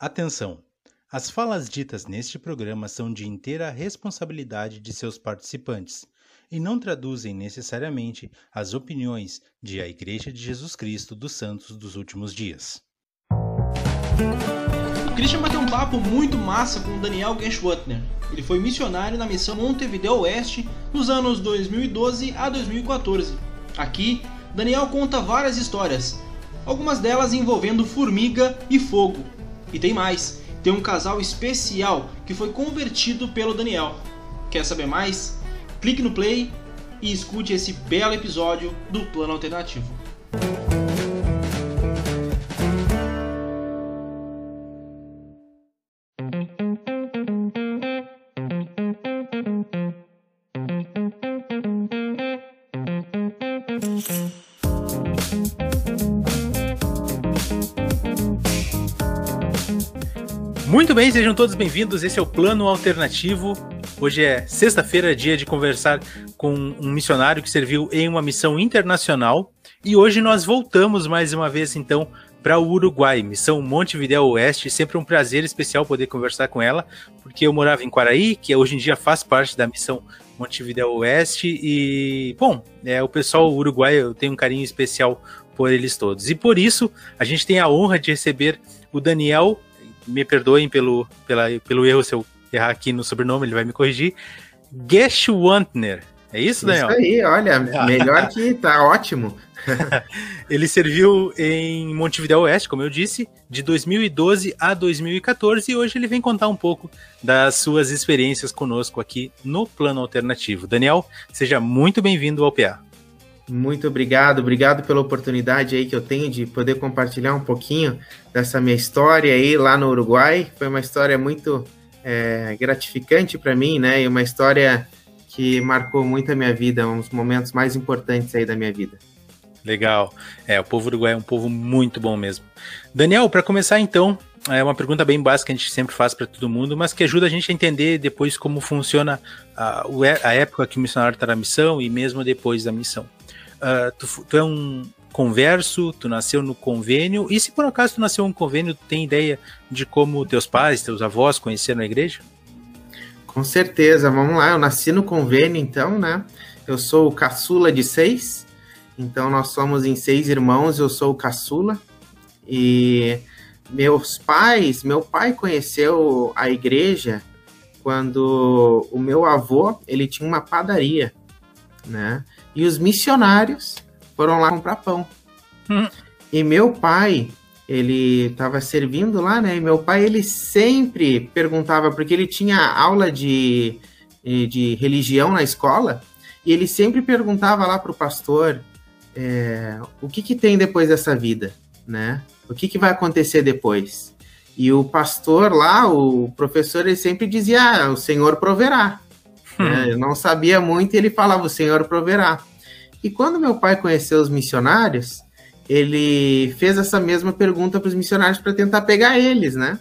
Atenção! As falas ditas neste programa são de inteira responsabilidade de seus participantes e não traduzem necessariamente as opiniões de a Igreja de Jesus Cristo dos Santos dos Últimos Dias. O Christian bateu um papo muito massa com Daniel Geschwatner. Ele foi missionário na missão Montevideo Oeste nos anos 2012 a 2014. Aqui, Daniel conta várias histórias, algumas delas envolvendo formiga e fogo e tem mais, tem um casal especial que foi convertido pelo Daniel. Quer saber mais? Clique no play e escute esse belo episódio do Plano Alternativo. Bem, sejam todos bem-vindos. Esse é o Plano Alternativo. Hoje é sexta-feira, dia de conversar com um missionário que serviu em uma missão internacional. E hoje nós voltamos mais uma vez, então, para o Uruguai, missão Montevideo Oeste. Sempre um prazer especial poder conversar com ela, porque eu morava em Quaraí, que hoje em dia faz parte da missão Montevideo Oeste. E, bom, é, o pessoal uruguaio, eu tenho um carinho especial por eles todos. E por isso, a gente tem a honra de receber o Daniel me perdoem pelo, pela, pelo erro se eu errar aqui no sobrenome, ele vai me corrigir. Geschwantner. É isso, Daniel? Isso aí, olha, melhor que tá ótimo. ele serviu em Montevideo Oeste, como eu disse, de 2012 a 2014 e hoje ele vem contar um pouco das suas experiências conosco aqui no Plano Alternativo. Daniel, seja muito bem-vindo ao PA. Muito obrigado, obrigado pela oportunidade aí que eu tenho de poder compartilhar um pouquinho dessa minha história aí lá no Uruguai. Foi uma história muito é, gratificante para mim, né? E uma história que marcou muito a minha vida, um dos momentos mais importantes aí da minha vida. Legal. É, o povo uruguaio é um povo muito bom mesmo. Daniel, para começar então, é uma pergunta bem básica que a gente sempre faz para todo mundo, mas que ajuda a gente a entender depois como funciona a, a época que o missionário está na missão e mesmo depois da missão. Uh, tu, tu, é um converso, tu nasceu no convênio, e se por acaso tu nasceu no convênio, tu tem ideia de como teus pais, teus avós conheceram a igreja? Com certeza, vamos lá, eu nasci no convênio então, né? Eu sou o caçula de seis, então nós somos em seis irmãos, eu sou o caçula, e meus pais, meu pai conheceu a igreja quando o meu avô, ele tinha uma padaria, né? E os missionários foram lá comprar pão. Hum. E meu pai, ele estava servindo lá, né? E meu pai, ele sempre perguntava, porque ele tinha aula de, de religião na escola, e ele sempre perguntava lá para o pastor é, o que, que tem depois dessa vida, né? O que, que vai acontecer depois? E o pastor lá, o professor, ele sempre dizia: ah, o Senhor proverá. Né? Eu não sabia muito e ele falava: o Senhor proverá. E quando meu pai conheceu os missionários, ele fez essa mesma pergunta para os missionários para tentar pegar eles, né?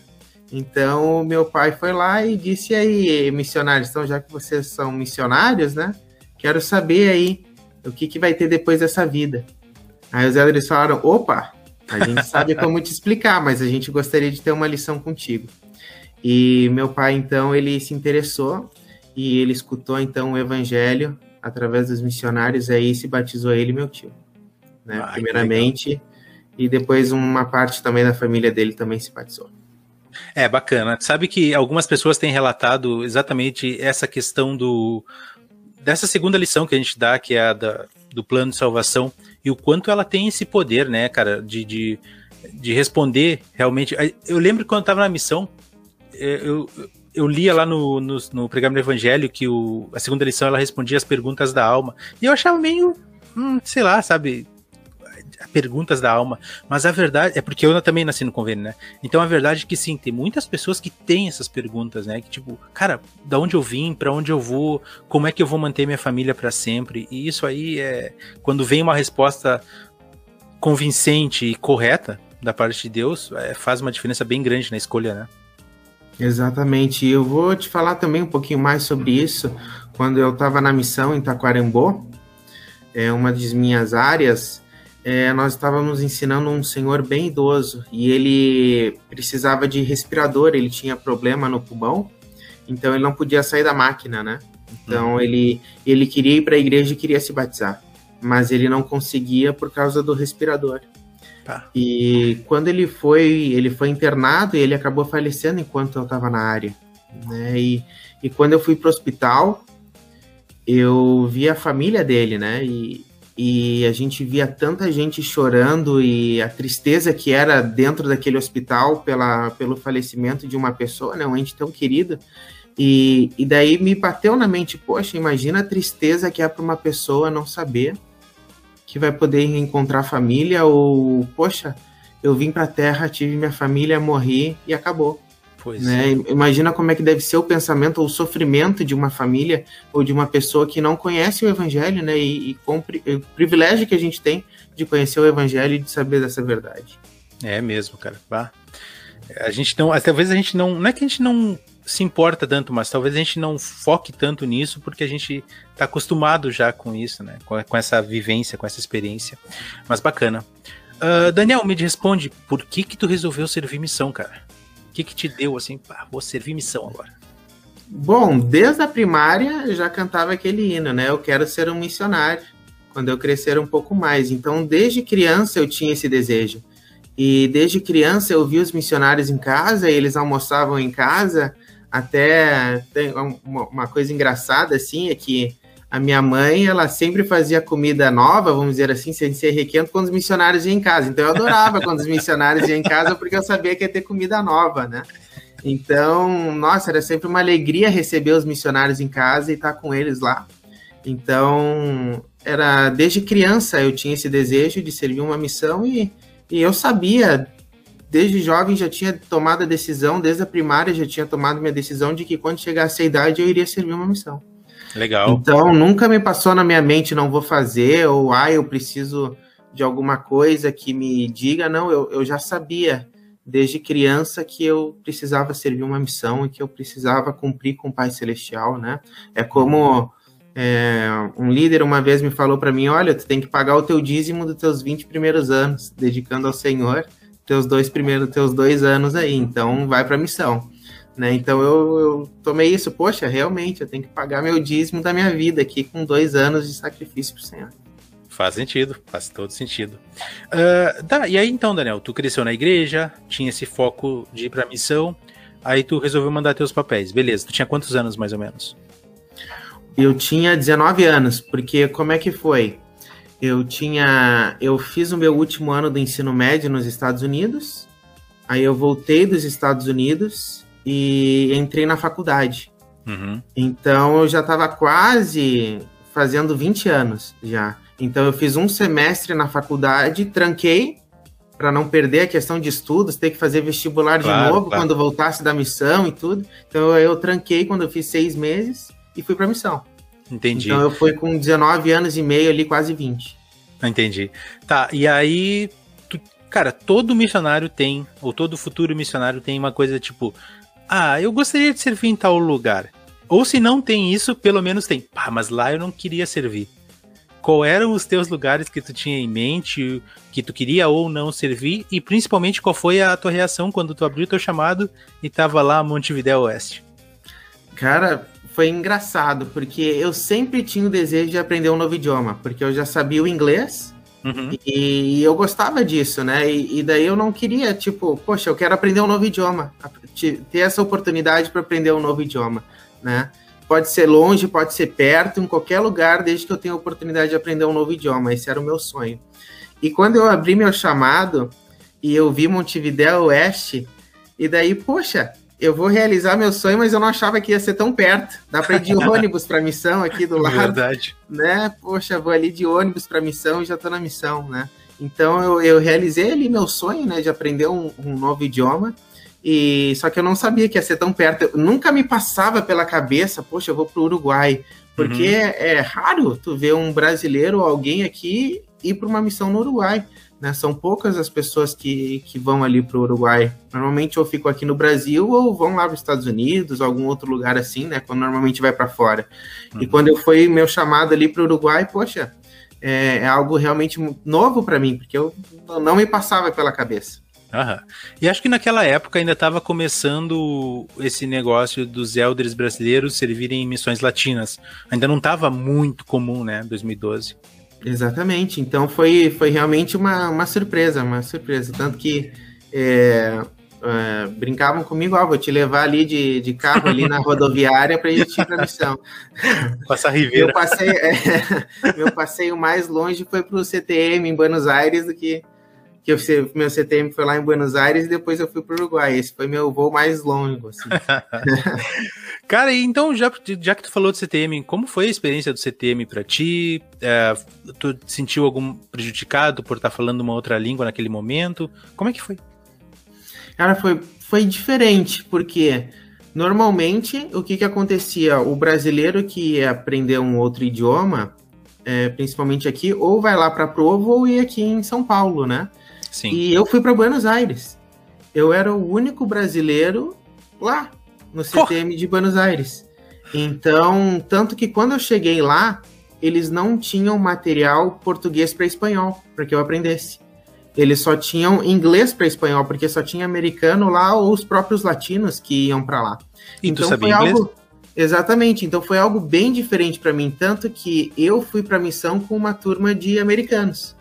Então, meu pai foi lá e disse aí, missionários, então já que vocês são missionários, né? Quero saber aí o que, que vai ter depois dessa vida. Aí os elders falaram, opa, a gente sabe como te explicar, mas a gente gostaria de ter uma lição contigo. E meu pai, então, ele se interessou e ele escutou, então, o evangelho através dos missionários, aí se batizou ele e meu tio, né? Primeiramente, e depois uma parte também da família dele também se batizou. É bacana. Sabe que algumas pessoas têm relatado exatamente essa questão do dessa segunda lição que a gente dá, que é a da, do plano de salvação, e o quanto ela tem esse poder, né, cara, de, de, de responder realmente. Eu lembro quando eu estava na missão, eu, eu lia lá no, no, no do Evangelho que o, a segunda lição ela respondia as perguntas da alma. E eu achava meio, hum, sei lá, sabe, perguntas da alma. Mas a verdade é porque eu também nasci no convênio, né? Então a verdade é que sim, tem muitas pessoas que têm essas perguntas, né? Que tipo, cara, da onde eu vim, para onde eu vou, como é que eu vou manter minha família para sempre? E isso aí é quando vem uma resposta convincente e correta da parte de Deus, é, faz uma diferença bem grande na escolha, né? Exatamente. Eu vou te falar também um pouquinho mais sobre isso. Quando eu estava na missão em Taquarembó, é uma das minhas áreas, é, nós estávamos ensinando um senhor bem idoso e ele precisava de respirador, ele tinha problema no pulmão, então ele não podia sair da máquina, né? Então uhum. ele, ele queria ir para a igreja e queria se batizar, mas ele não conseguia por causa do respirador. Tá. E quando ele foi, ele foi internado e ele acabou falecendo enquanto eu estava na área. Né? E, e quando eu fui para o hospital, eu vi a família dele, né? E, e a gente via tanta gente chorando e a tristeza que era dentro daquele hospital pela, pelo falecimento de uma pessoa, né? Um ente tão querido. E, e daí me bateu na mente, poxa, imagina a tristeza que é para uma pessoa não saber que vai poder encontrar família ou, poxa, eu vim para a Terra, tive minha família, morri e acabou. Pois né? É. Imagina como é que deve ser o pensamento ou o sofrimento de uma família ou de uma pessoa que não conhece o Evangelho, né? E, e o privilégio que a gente tem de conhecer o Evangelho e de saber dessa verdade. É mesmo, cara. Bah. A gente não, talvez a gente não, não é que a gente não se importa tanto, mas talvez a gente não foque tanto nisso porque a gente está acostumado já com isso, né? Com, com, essa vivência, com essa experiência. Mas bacana. Uh, Daniel, me responde, por que que tu resolveu servir missão, cara? O que que te deu assim, pá, vou servir missão agora? Bom, desde a primária eu já cantava aquele hino, né? Eu quero ser um missionário quando eu crescer um pouco mais. Então, desde criança eu tinha esse desejo. E desde criança eu vi os missionários em casa, eles almoçavam em casa, até tem uma, uma coisa engraçada assim é que a minha mãe, ela sempre fazia comida nova, vamos dizer assim, sem ser requento, quando os missionários iam em casa. Então eu adorava quando os missionários iam em casa, porque eu sabia que ia ter comida nova, né? Então, nossa, era sempre uma alegria receber os missionários em casa e estar com eles lá. Então, era desde criança eu tinha esse desejo de servir uma missão e, e eu sabia desde jovem já tinha tomado a decisão, desde a primária já tinha tomado minha decisão de que quando chegasse a idade eu iria servir uma missão. Legal. Então nunca me passou na minha mente não vou fazer, ou ah, eu preciso de alguma coisa que me diga. Não, eu, eu já sabia desde criança que eu precisava servir uma missão e que eu precisava cumprir com o Pai Celestial, né? É como é, um líder uma vez me falou para mim, olha, tu tem que pagar o teu dízimo dos teus 20 primeiros anos, dedicando ao Senhor, teus dois primeiros, teus dois anos aí, então vai para missão. Né? Então eu, eu, tomei isso, poxa, realmente eu tenho que pagar meu dízimo da minha vida aqui com dois anos de sacrifício para o Senhor. Faz sentido, faz todo sentido. Uh, tá, e aí então, Daniel, tu cresceu na igreja, tinha esse foco de ir pra missão, aí tu resolveu mandar teus papéis, beleza. Tu tinha quantos anos mais ou menos? Eu tinha 19 anos, porque como é que foi? Eu tinha. Eu fiz o meu último ano do ensino médio nos Estados Unidos. Aí eu voltei dos Estados Unidos e entrei na faculdade. Uhum. Então eu já estava quase fazendo 20 anos já. Então eu fiz um semestre na faculdade, tranquei para não perder a questão de estudos, ter que fazer vestibular claro, de novo claro. quando voltasse da missão e tudo. Então eu, tranquei quando eu fiz seis meses e fui para missão. Entendi. Então eu fui com 19 anos e meio ali, quase 20. Entendi. Tá, e aí, tu, cara, todo missionário tem, ou todo futuro missionário tem uma coisa tipo, ah, eu gostaria de servir em tal lugar. Ou se não tem isso, pelo menos tem, pá, mas lá eu não queria servir. Qual eram os teus lugares que tu tinha em mente, que tu queria ou não servir, e principalmente qual foi a tua reação quando tu abriu teu chamado e tava lá Montevidéu Oeste? Cara, foi engraçado, porque eu sempre tinha o desejo de aprender um novo idioma, porque eu já sabia o inglês uhum. e, e, eu gostava disso, né? E, e, daí eu não queria, tipo, poxa, eu quero aprender um novo idioma, ter essa oportunidade para aprender um novo idioma, né? Pode ser longe, pode ser perto, em qualquer lugar, desde que eu tenha a oportunidade de aprender um novo idioma. Esse era o meu sonho. E quando eu abri meu chamado e eu vi Montevidéu Oeste, e daí, poxa, eu vou realizar meu sonho, mas eu não achava que ia ser tão perto. Dá para ir de ônibus para missão aqui do lado. Verdade. Né? Poxa, vou ali de ônibus para missão e já tô na missão, né? Então eu, eu realizei ali meu sonho, né, de aprender um, um, novo idioma. E só que eu não sabia que ia ser tão perto. Eu, nunca me passava pela cabeça, poxa, eu vou pro Uruguai, porque uhum. é, é raro tu ver um brasileiro ou alguém aqui ir para uma missão no Uruguai. Né? São poucas as pessoas que, que vão ali para o Uruguai. Normalmente ou ficam aqui no Brasil ou vão lá para os Estados Unidos, algum outro lugar assim, né? Quando normalmente vai para fora. Uhum. E quando eu fui meu chamado ali para o Uruguai, poxa, é, é algo realmente novo para mim, porque eu não me passava pela cabeça. Aham. E acho que naquela época ainda estava começando esse negócio dos elders brasileiros servirem em missões latinas. Ainda não estava muito comum, né, 2012. Exatamente. Então foi, foi realmente uma, uma surpresa, uma surpresa. Tanto que é, é, brincavam comigo, ó, vou te levar ali de, de carro ali na rodoviária para a gente ir para a missão. Passar Ribeira. Meu passeio, é, meu passeio mais longe foi para o CTM em Buenos Aires do que que eu, meu CTM foi lá em Buenos Aires e depois eu fui para o Uruguai. Esse foi meu voo mais longo. Assim. Cara, então, já, já que tu falou do CTM, como foi a experiência do CTM para ti? É, tu sentiu algum prejudicado por estar tá falando uma outra língua naquele momento? Como é que foi? Cara, foi, foi diferente, porque normalmente o que, que acontecia? O brasileiro que ia aprender um outro idioma, é, principalmente aqui, ou vai lá para Provo ou ia aqui em São Paulo, né? Sim. E eu fui para Buenos Aires. Eu era o único brasileiro lá no CTM de Buenos Aires. Então, tanto que quando eu cheguei lá, eles não tinham material português para espanhol, para que eu aprendesse. Eles só tinham inglês para espanhol, porque só tinha americano lá ou os próprios latinos que iam para lá. E então tu sabia foi inglês? algo Exatamente, então foi algo bem diferente para mim, tanto que eu fui para a missão com uma turma de americanos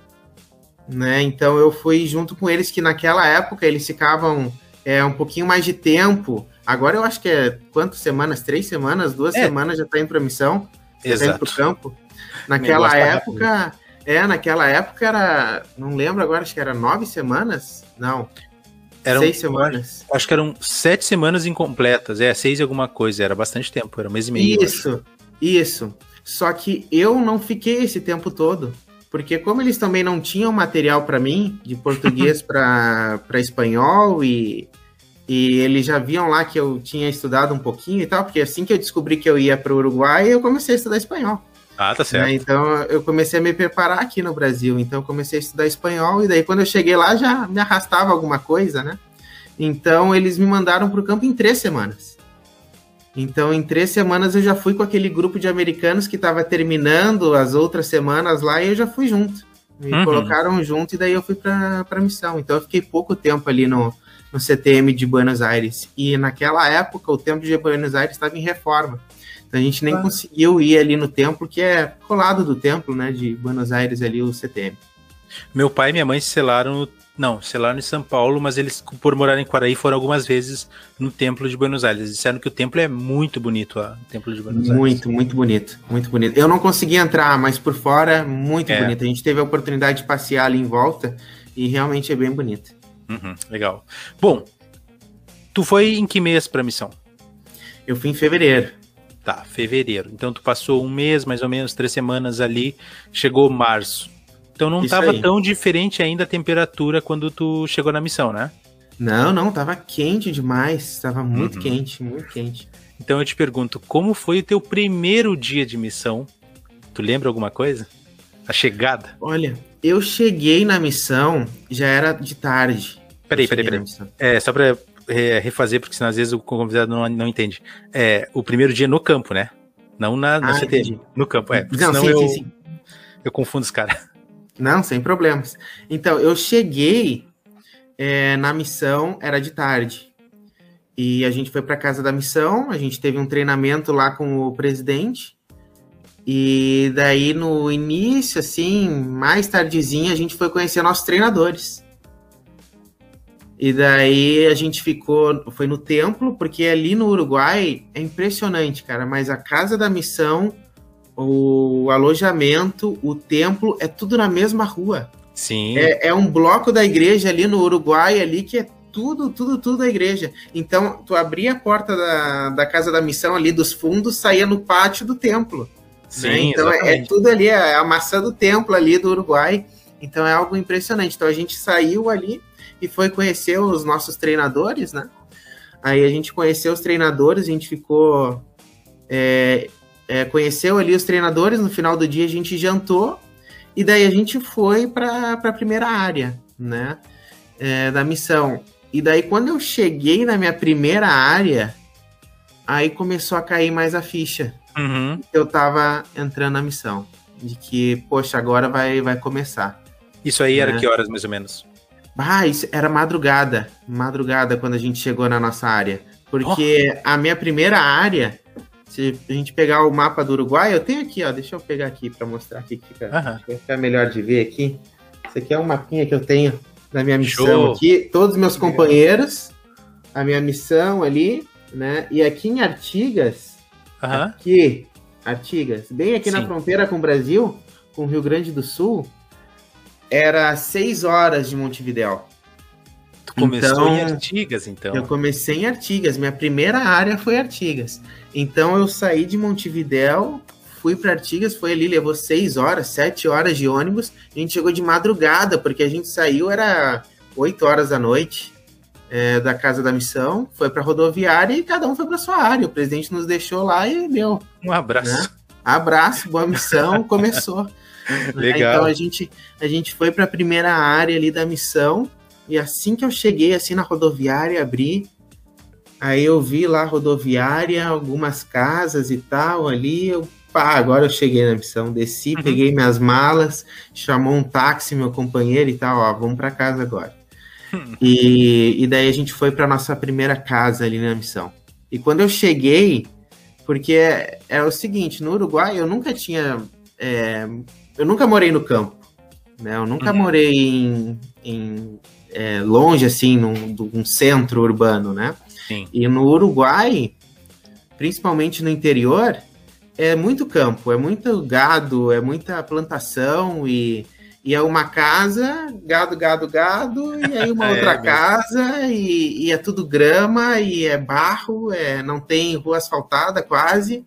né? Então eu fui junto com eles que naquela época eles ficavam é, um pouquinho mais de tempo. Agora eu acho que é quantas semanas? Três semanas, duas é. semanas já está indo para missão, já está indo para o campo. Naquela tá época, é, naquela época era, não lembro agora, acho que era nove semanas, não. Eram, seis semanas. Acho que eram sete semanas incompletas, é, seis e alguma coisa, era bastante tempo, era um mês e meio. Isso, isso. Só que eu não fiquei esse tempo todo porque como eles também não tinham material para mim de português para espanhol e, e eles já viam lá que eu tinha estudado um pouquinho e tal, porque assim que eu descobri que eu ia para o Uruguai, eu comecei a estudar espanhol. Ah, tá certo. Né? Então eu comecei a me preparar aqui no Brasil, então eu comecei a estudar espanhol e daí quando eu cheguei lá já me arrastava alguma coisa, né? Então eles me mandaram para o campo em três semanas. Então, em três semanas eu já fui com aquele grupo de americanos que estava terminando as outras semanas lá e eu já fui junto. Me uhum. colocaram junto e daí eu fui para a missão. Então, eu fiquei pouco tempo ali no, no CTM de Buenos Aires. E naquela época, o templo de Buenos Aires estava em reforma. Então, a gente nem ah. conseguiu ir ali no templo, que é colado do templo né, de Buenos Aires, ali o CTM. Meu pai e minha mãe se selaram não, selaram em São Paulo, mas eles, por morar em Quaraí, foram algumas vezes no Templo de Buenos Aires. Disseram que o templo é muito bonito, ó, o Templo de Buenos Aires. Muito, muito bonito, muito bonito. Eu não consegui entrar, mas por fora, muito é. bonito. A gente teve a oportunidade de passear ali em volta e realmente é bem bonito. Uhum, legal. Bom, tu foi em que mês para a missão? Eu fui em fevereiro. Tá, fevereiro. Então tu passou um mês, mais ou menos, três semanas ali, chegou março. Então não estava tão diferente ainda a temperatura quando tu chegou na missão, né? Não, não, tava quente demais, tava muito uhum. quente, muito quente. Então eu te pergunto, como foi o teu primeiro dia de missão? Tu lembra alguma coisa? A chegada? Olha, eu cheguei na missão, já era de tarde. Peraí, peraí, peraí. É, só pra é, refazer, porque senão às vezes o convidado não, não entende. É, o primeiro dia no campo, né? Não na, na ah, CT. No campo, é. Não, senão sim, eu, sim, sim. eu confundo os caras. Não, sem problemas. Então, eu cheguei é, na missão, era de tarde. E a gente foi para casa da missão, a gente teve um treinamento lá com o presidente. E daí, no início, assim, mais tardezinho, a gente foi conhecer nossos treinadores. E daí a gente ficou, foi no templo, porque ali no Uruguai é impressionante, cara, mas a casa da missão o alojamento, o templo, é tudo na mesma rua. Sim. É, é, um bloco da igreja ali no Uruguai, ali, que é tudo, tudo, tudo da igreja. Então, tu abria a porta da, da casa da missão ali dos fundos, saía no pátio do templo. Né? Sim, né? Então, é, é, tudo ali, é a maçã do templo ali do Uruguai. Então, é algo impressionante. Então, a gente saiu ali e foi conhecer os nossos treinadores, né? Aí a gente conheceu os treinadores, a gente ficou é, é, conheceu ali os treinadores, no final do dia a gente jantou e daí a gente foi para a primeira área, né, é, da missão. E daí quando eu cheguei na minha primeira área, aí começou a cair mais a ficha. Uhum. Eu tava entrando na missão. de que, poxa, agora vai, vai começar. Isso aí era né? que horas, mais ou menos? Ah, isso era madrugada. Madrugada quando a gente chegou na nossa área. Porque oh. a minha primeira área, se a gente pegar o mapa do Uruguai, eu tenho aqui, ó. Deixa eu pegar aqui para mostrar aqui que fica, uhum. fica melhor de ver aqui. Isso aqui é um mapinha que eu tenho da minha missão Show. aqui. Todos os meus companheiros, a minha missão ali, né? E aqui em Artigas, uhum. aqui, Artigas, bem aqui Sim. na fronteira com o Brasil, com o Rio Grande do Sul, era seis horas de Montevidéu. Tu começou então, em Artigas, então? Eu comecei em Artigas. Minha primeira área foi Artigas. Então eu saí de Montevidéu, fui para Artigas, foi ali, levou seis horas, sete horas de ônibus. A gente chegou de madrugada, porque a gente saiu, era oito horas da noite. É, da casa da missão, foi para rodoviária e cada um foi para sua área. O presidente nos deixou lá e deu. Um abraço. Né? Abraço, boa missão, começou. Legal. Então a gente, a gente foi para a primeira área ali da missão e assim que eu cheguei assim na rodoviária, abri, aí eu vi lá a rodoviária, algumas casas e tal ali, eu pá, agora eu cheguei na missão, desci, uhum. peguei minhas malas, chamou um táxi meu companheiro e tal, ó, vamos para casa agora. E, e daí a gente foi para nossa primeira casa ali na missão. E quando eu cheguei, porque é, é o seguinte, no Uruguai eu nunca tinha é, eu nunca morei no campo, né? Eu nunca uhum. morei em, em é, longe, assim, num, centro urbano, né? Sim. E no Uruguai, principalmente no interior, é muito campo, é muito gado, é muita plantação e, e é uma casa, gado, gado, gado, e aí uma é, outra casa, e, e, é tudo grama, e é barro, é, não tem rua asfaltada quase,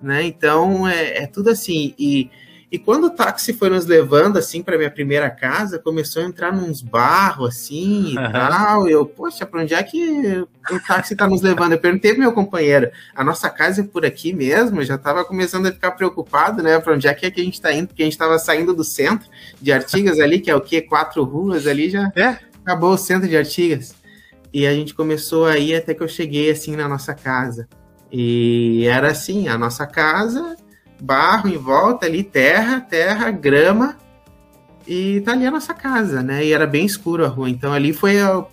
né? Então é, é tudo assim. E e quando o táxi foi nos levando, assim, para minha primeira casa, começou a entrar nos barros, assim, e uhum. tal. Eu, poxa, para onde é que o táxi está nos levando? Eu perguntei pro meu companheiro, a nossa casa é por aqui mesmo? Eu já estava começando a ficar preocupado, né? Para onde é que, é que a gente está indo? Porque a gente estava saindo do centro de Artigas ali, que é o quê? Quatro ruas ali, já é. acabou o centro de Artigas. E a gente começou aí até que eu cheguei, assim, na nossa casa. E era assim, a nossa casa barro em volta ali, terra, terra, grama, e tá ali a nossa casa, né? E era bem escuro a rua, então ali foi a,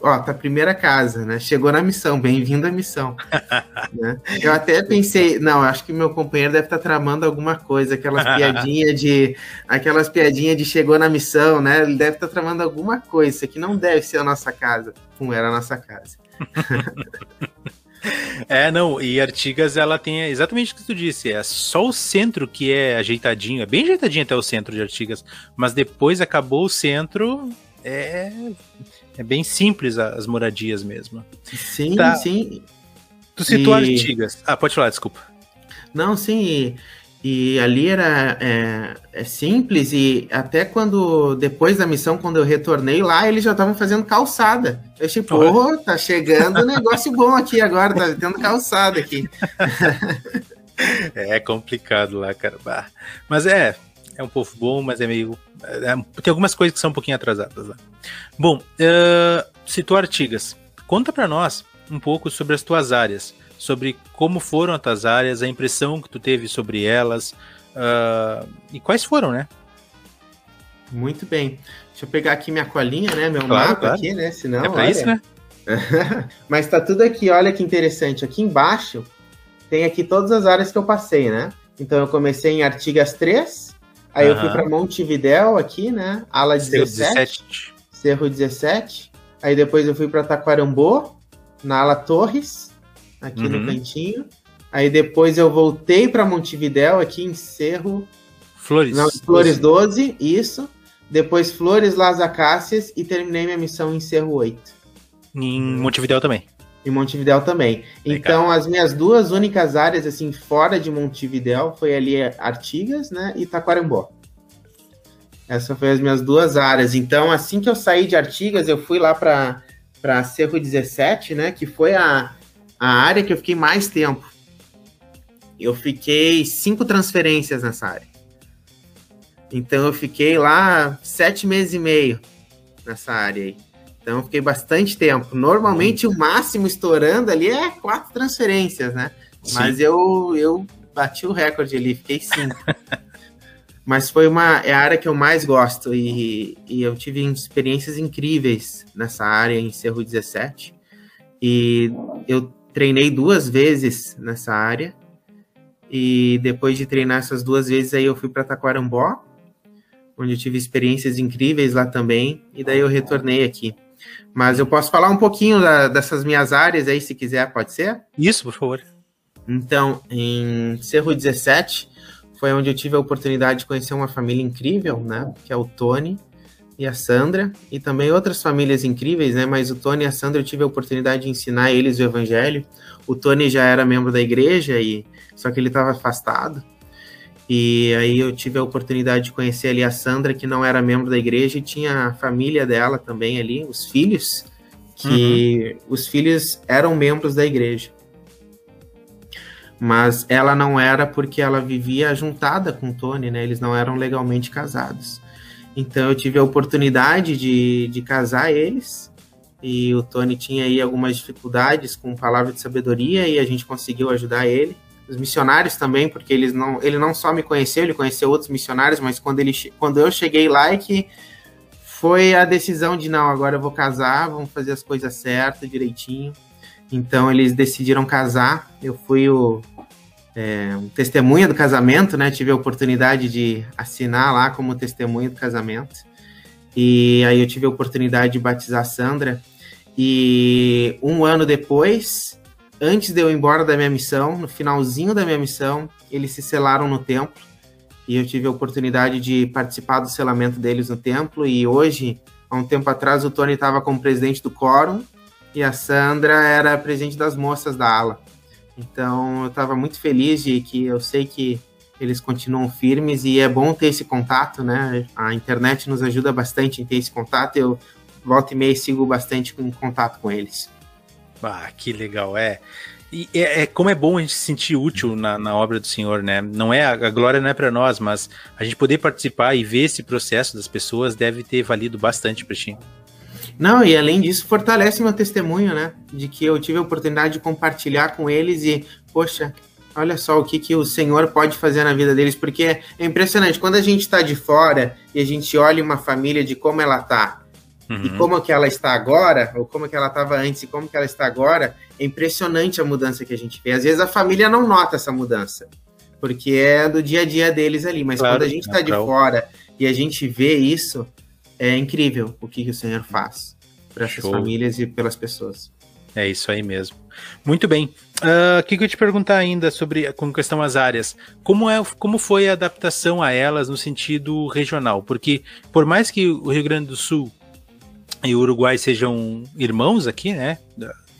ó, tá a primeira casa, né? Chegou na missão, bem-vindo à missão. né? Eu até pensei, não, acho que meu companheiro deve estar tá tramando alguma coisa, aquelas piadinhas de, aquelas piadinhas de chegou na missão, né? Ele deve estar tá tramando alguma coisa, isso aqui não deve ser a nossa casa, como era a nossa casa. É, não, e Artigas ela tem exatamente o que tu disse, é só o centro que é ajeitadinho, é bem ajeitadinho até o centro de Artigas, mas depois acabou o centro, é, é bem simples as moradias mesmo. Sim, tá. sim. Tu citou e... Artigas. Ah, pode falar, desculpa. Não, sim, e ali era é, é, simples, e até quando, depois da missão, quando eu retornei lá, ele já estava fazendo calçada. Eu achei, pô, tá chegando um negócio bom aqui agora, tá tendo calçada aqui. é complicado lá, cara. Mas é, é um povo bom, mas é meio. É, tem algumas coisas que são um pouquinho atrasadas lá. Bom, uh, citou Artigas. Conta para nós um pouco sobre as tuas áreas sobre como foram as tuas áreas, a impressão que tu teve sobre elas uh, e quais foram, né? Muito bem. Deixa eu pegar aqui minha colinha, né? Meu claro, mapa claro. aqui, né? Senão, é pra olha... isso, né? Mas tá tudo aqui, olha que interessante. Aqui embaixo tem aqui todas as áreas que eu passei, né? Então eu comecei em Artigas 3, aí eu fui para Montevidéu aqui, né? Ala 17, Cerro 17. Cerro 17. Aí depois eu fui para Taquarambô, na ala Torres aqui uhum. no cantinho. Aí depois eu voltei para Montevidéu, aqui em Cerro. Flores. Não, Flores 12, isso. Depois Flores Las Acácias e terminei minha missão em Cerro 8. Em Montevidéu também. Em Montevidéu também. Legal. Então, as minhas duas únicas áreas, assim, fora de Montevidéu, foi ali Artigas, né, e Taquarembó. Essas foram as minhas duas áreas. Então, assim que eu saí de Artigas, eu fui lá para Cerro 17, né, que foi a, a área que eu fiquei mais tempo. Eu fiquei cinco transferências nessa área. Então eu fiquei lá sete meses e meio nessa área aí. Então eu fiquei bastante tempo. Normalmente o máximo estourando ali é quatro transferências, né? Sim. Mas eu, eu bati o recorde ali, fiquei cinco. mas foi uma é a área que eu mais gosto e, e eu tive experiências incríveis nessa área em Cerro 17 e eu treinei duas vezes nessa área. E depois de treinar essas duas vezes aí eu fui para Taquarambó onde eu tive experiências incríveis lá também. E daí eu retornei aqui. Mas eu posso falar um pouquinho da, dessas minhas áreas aí se quiser pode ser? Isso por favor. Então em Cerro 17 foi onde eu tive a oportunidade de conhecer uma família incrível, né? Que é o Tony e a Sandra, e também outras famílias incríveis, né? Mas o Tony e a Sandra eu tive a oportunidade de ensinar eles o evangelho. O Tony já era membro da igreja e só que ele estava afastado. E aí eu tive a oportunidade de conhecer ali a Sandra, que não era membro da igreja, e tinha a família dela também ali, os filhos, que uhum. os filhos eram membros da igreja mas ela não era porque ela vivia juntada com Tony, né? Eles não eram legalmente casados. Então eu tive a oportunidade de, de casar eles e o Tony tinha aí algumas dificuldades com palavra de sabedoria e a gente conseguiu ajudar ele. Os missionários também, porque eles não, ele não só me conheceu, ele conheceu outros missionários, mas quando, ele, quando eu cheguei lá é que foi a decisão de não, agora eu vou casar, vamos fazer as coisas certas, direitinho. Então eles decidiram casar. Eu fui o é, um testemunha do casamento, né? Tive a oportunidade de assinar lá como testemunha do casamento. E aí eu tive a oportunidade de batizar a Sandra. E um ano depois, antes de eu ir embora da minha missão, no finalzinho da minha missão, eles se selaram no templo. E eu tive a oportunidade de participar do selamento deles no templo. E hoje, há um tempo atrás, o Tony estava como presidente do quórum e a Sandra era presidente das moças da ala. Então eu estava muito feliz de que eu sei que eles continuam firmes e é bom ter esse contato, né? A internet nos ajuda bastante em ter esse contato. Eu volto e meia sigo bastante em contato com eles. Ah, que legal, é. E é, é, como é bom a gente se sentir útil na, na obra do Senhor, né? Não é a glória não é para nós, mas a gente poder participar e ver esse processo das pessoas deve ter valido bastante para ti. Não, e além disso, fortalece meu testemunho, né? De que eu tive a oportunidade de compartilhar com eles e, poxa, olha só o que, que o Senhor pode fazer na vida deles, porque é impressionante. Quando a gente está de fora e a gente olha uma família de como ela está uhum. e como que ela está agora, ou como que ela estava antes e como que ela está agora, é impressionante a mudança que a gente vê. Às vezes a família não nota essa mudança, porque é do dia a dia deles ali, mas claro, quando a gente está de fora e a gente vê isso, é incrível o que, que o Senhor faz para essas famílias e pelas pessoas. É isso aí mesmo. Muito bem. Ah, o uh, que, que eu ia te perguntar ainda sobre com questão às áreas? Como, é, como foi a adaptação a elas no sentido regional? Porque por mais que o Rio Grande do Sul e o Uruguai sejam irmãos aqui, né,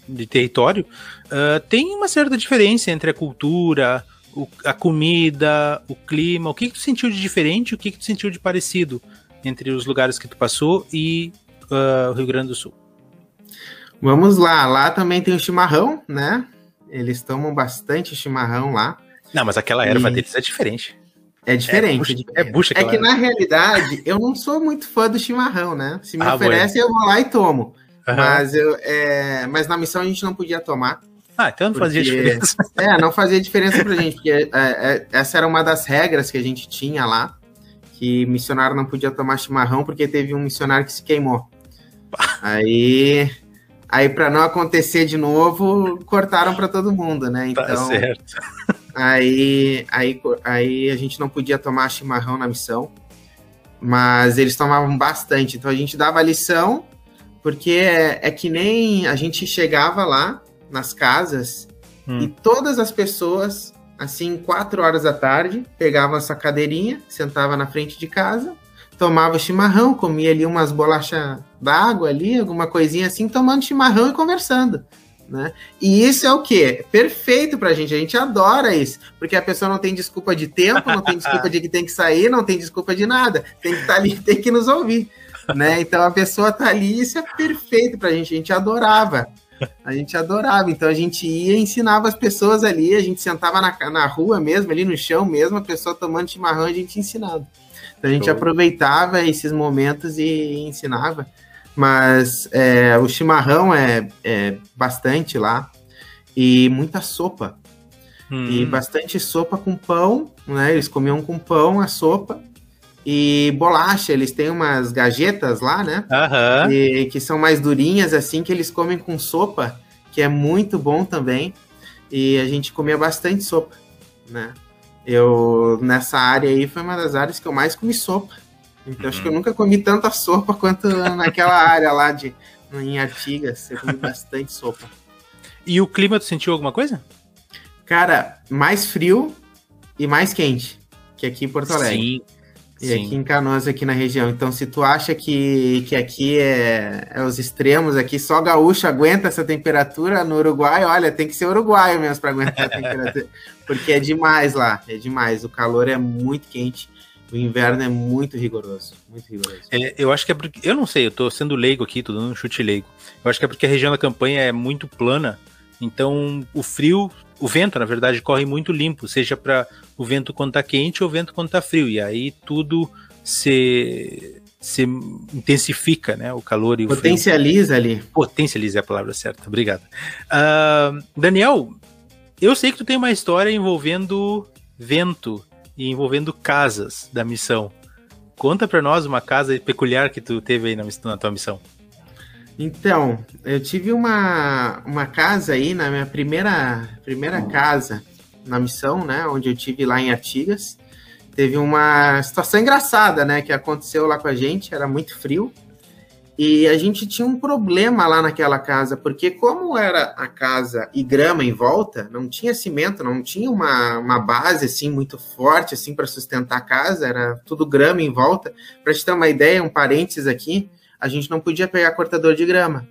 de território, uh, tem uma certa diferença entre a cultura, o, a comida, o clima. O que, que tu sentiu de diferente? O que, que tu sentiu de parecido entre os lugares que tu passou e uh, o Rio Grande do Sul? Vamos lá, lá também tem o chimarrão, né? Eles tomam bastante chimarrão lá. Não, mas aquela erva e... deles é diferente. É diferente. É bucha, é, é que na realidade eu não sou muito fã do chimarrão, né? Se me ah, oferece, eu vou lá e tomo. Uhum. Mas, eu, é... mas na missão a gente não podia tomar. Ah, então não porque... fazia diferença. É, não fazia diferença pra gente, porque é, é, essa era uma das regras que a gente tinha lá que missionário não podia tomar chimarrão porque teve um missionário que se queimou. Aí, aí para não acontecer de novo, cortaram para todo mundo, né? Tá então, tá certo. Aí, aí, aí a gente não podia tomar chimarrão na missão, mas eles tomavam bastante. Então a gente dava lição, porque é, é que nem a gente chegava lá nas casas hum. e todas as pessoas assim, quatro horas da tarde, pegava essa cadeirinha, sentava na frente de casa, tomava chimarrão, comia ali umas bolachas d'água ali, alguma coisinha assim, tomando chimarrão e conversando. Né? E isso é o que? Perfeito pra gente, a gente adora isso, porque a pessoa não tem desculpa de tempo, não tem desculpa de que tem que sair, não tem desculpa de nada, tem que estar tá ali, tem que nos ouvir, né? Então a pessoa tá ali, isso é perfeito pra gente, a gente adorava. A gente adorava. Então a gente ia e ensinava as pessoas ali, a gente sentava na, na rua mesmo, ali no chão mesmo, a pessoa tomando chimarrão, a gente ensinava. Então a gente Show. aproveitava esses momentos e ensinava. Mas é, o chimarrão é, é, bastante lá. E muita sopa. Hum. E bastante sopa com pão, né? Eles comiam com pão a sopa. E bolacha. Eles têm umas gajetas lá, né? Aham. E, que são mais durinhas, assim, que eles comem com sopa, que é muito bom também. E a gente comia bastante sopa, né? Eu, nessa área aí, foi uma das áreas que eu mais comi sopa. Então, acho que eu nunca comi tanta sopa quanto naquela área lá de, em Artigas. Eu comi bastante sopa. E o clima, tu sentiu alguma coisa? Cara, mais frio e mais quente que aqui em Porto Alegre. Sim. E Sim. aqui em Canoas, aqui na região. Então, se tu acha que, que aqui é, é os extremos, aqui só gaúcho aguenta essa temperatura, no Uruguai, olha, tem que ser uruguaio mesmo para aguentar a temperatura. Porque é demais lá, é demais. O calor é muito quente, o inverno é muito rigoroso, muito rigoroso. É, eu acho que é porque. Eu não sei, eu tô sendo leigo aqui, tô dando um chute leigo. Eu acho que é porque a região da campanha é muito plana, então o frio, o vento, na verdade, corre muito limpo, seja para o vento quando tá quente ou o vento quando tá frio. E aí tudo se, se intensifica, né? O calor e o frio. Potencializa ali. Potencializa é a palavra certa, obrigado. Ah, Daniel, eu sei que tu tem uma história envolvendo vento e envolvendo casas da missão. Conta pra nós uma casa peculiar que tu teve aí na, na tua missão. Então, eu tive uma, uma casa aí na minha primeira, primeira casa na missão, né? Onde eu tive lá em Artigas. Teve uma situação engraçada, né? Que aconteceu lá com a gente, era muito frio. E a gente tinha um problema lá naquela casa, porque como era a casa e grama em volta, não tinha cimento, não tinha uma, uma base assim muito forte assim para sustentar a casa, era tudo grama em volta. Para te ter uma ideia, um parênteses aqui, a gente não podia pegar cortador de grama,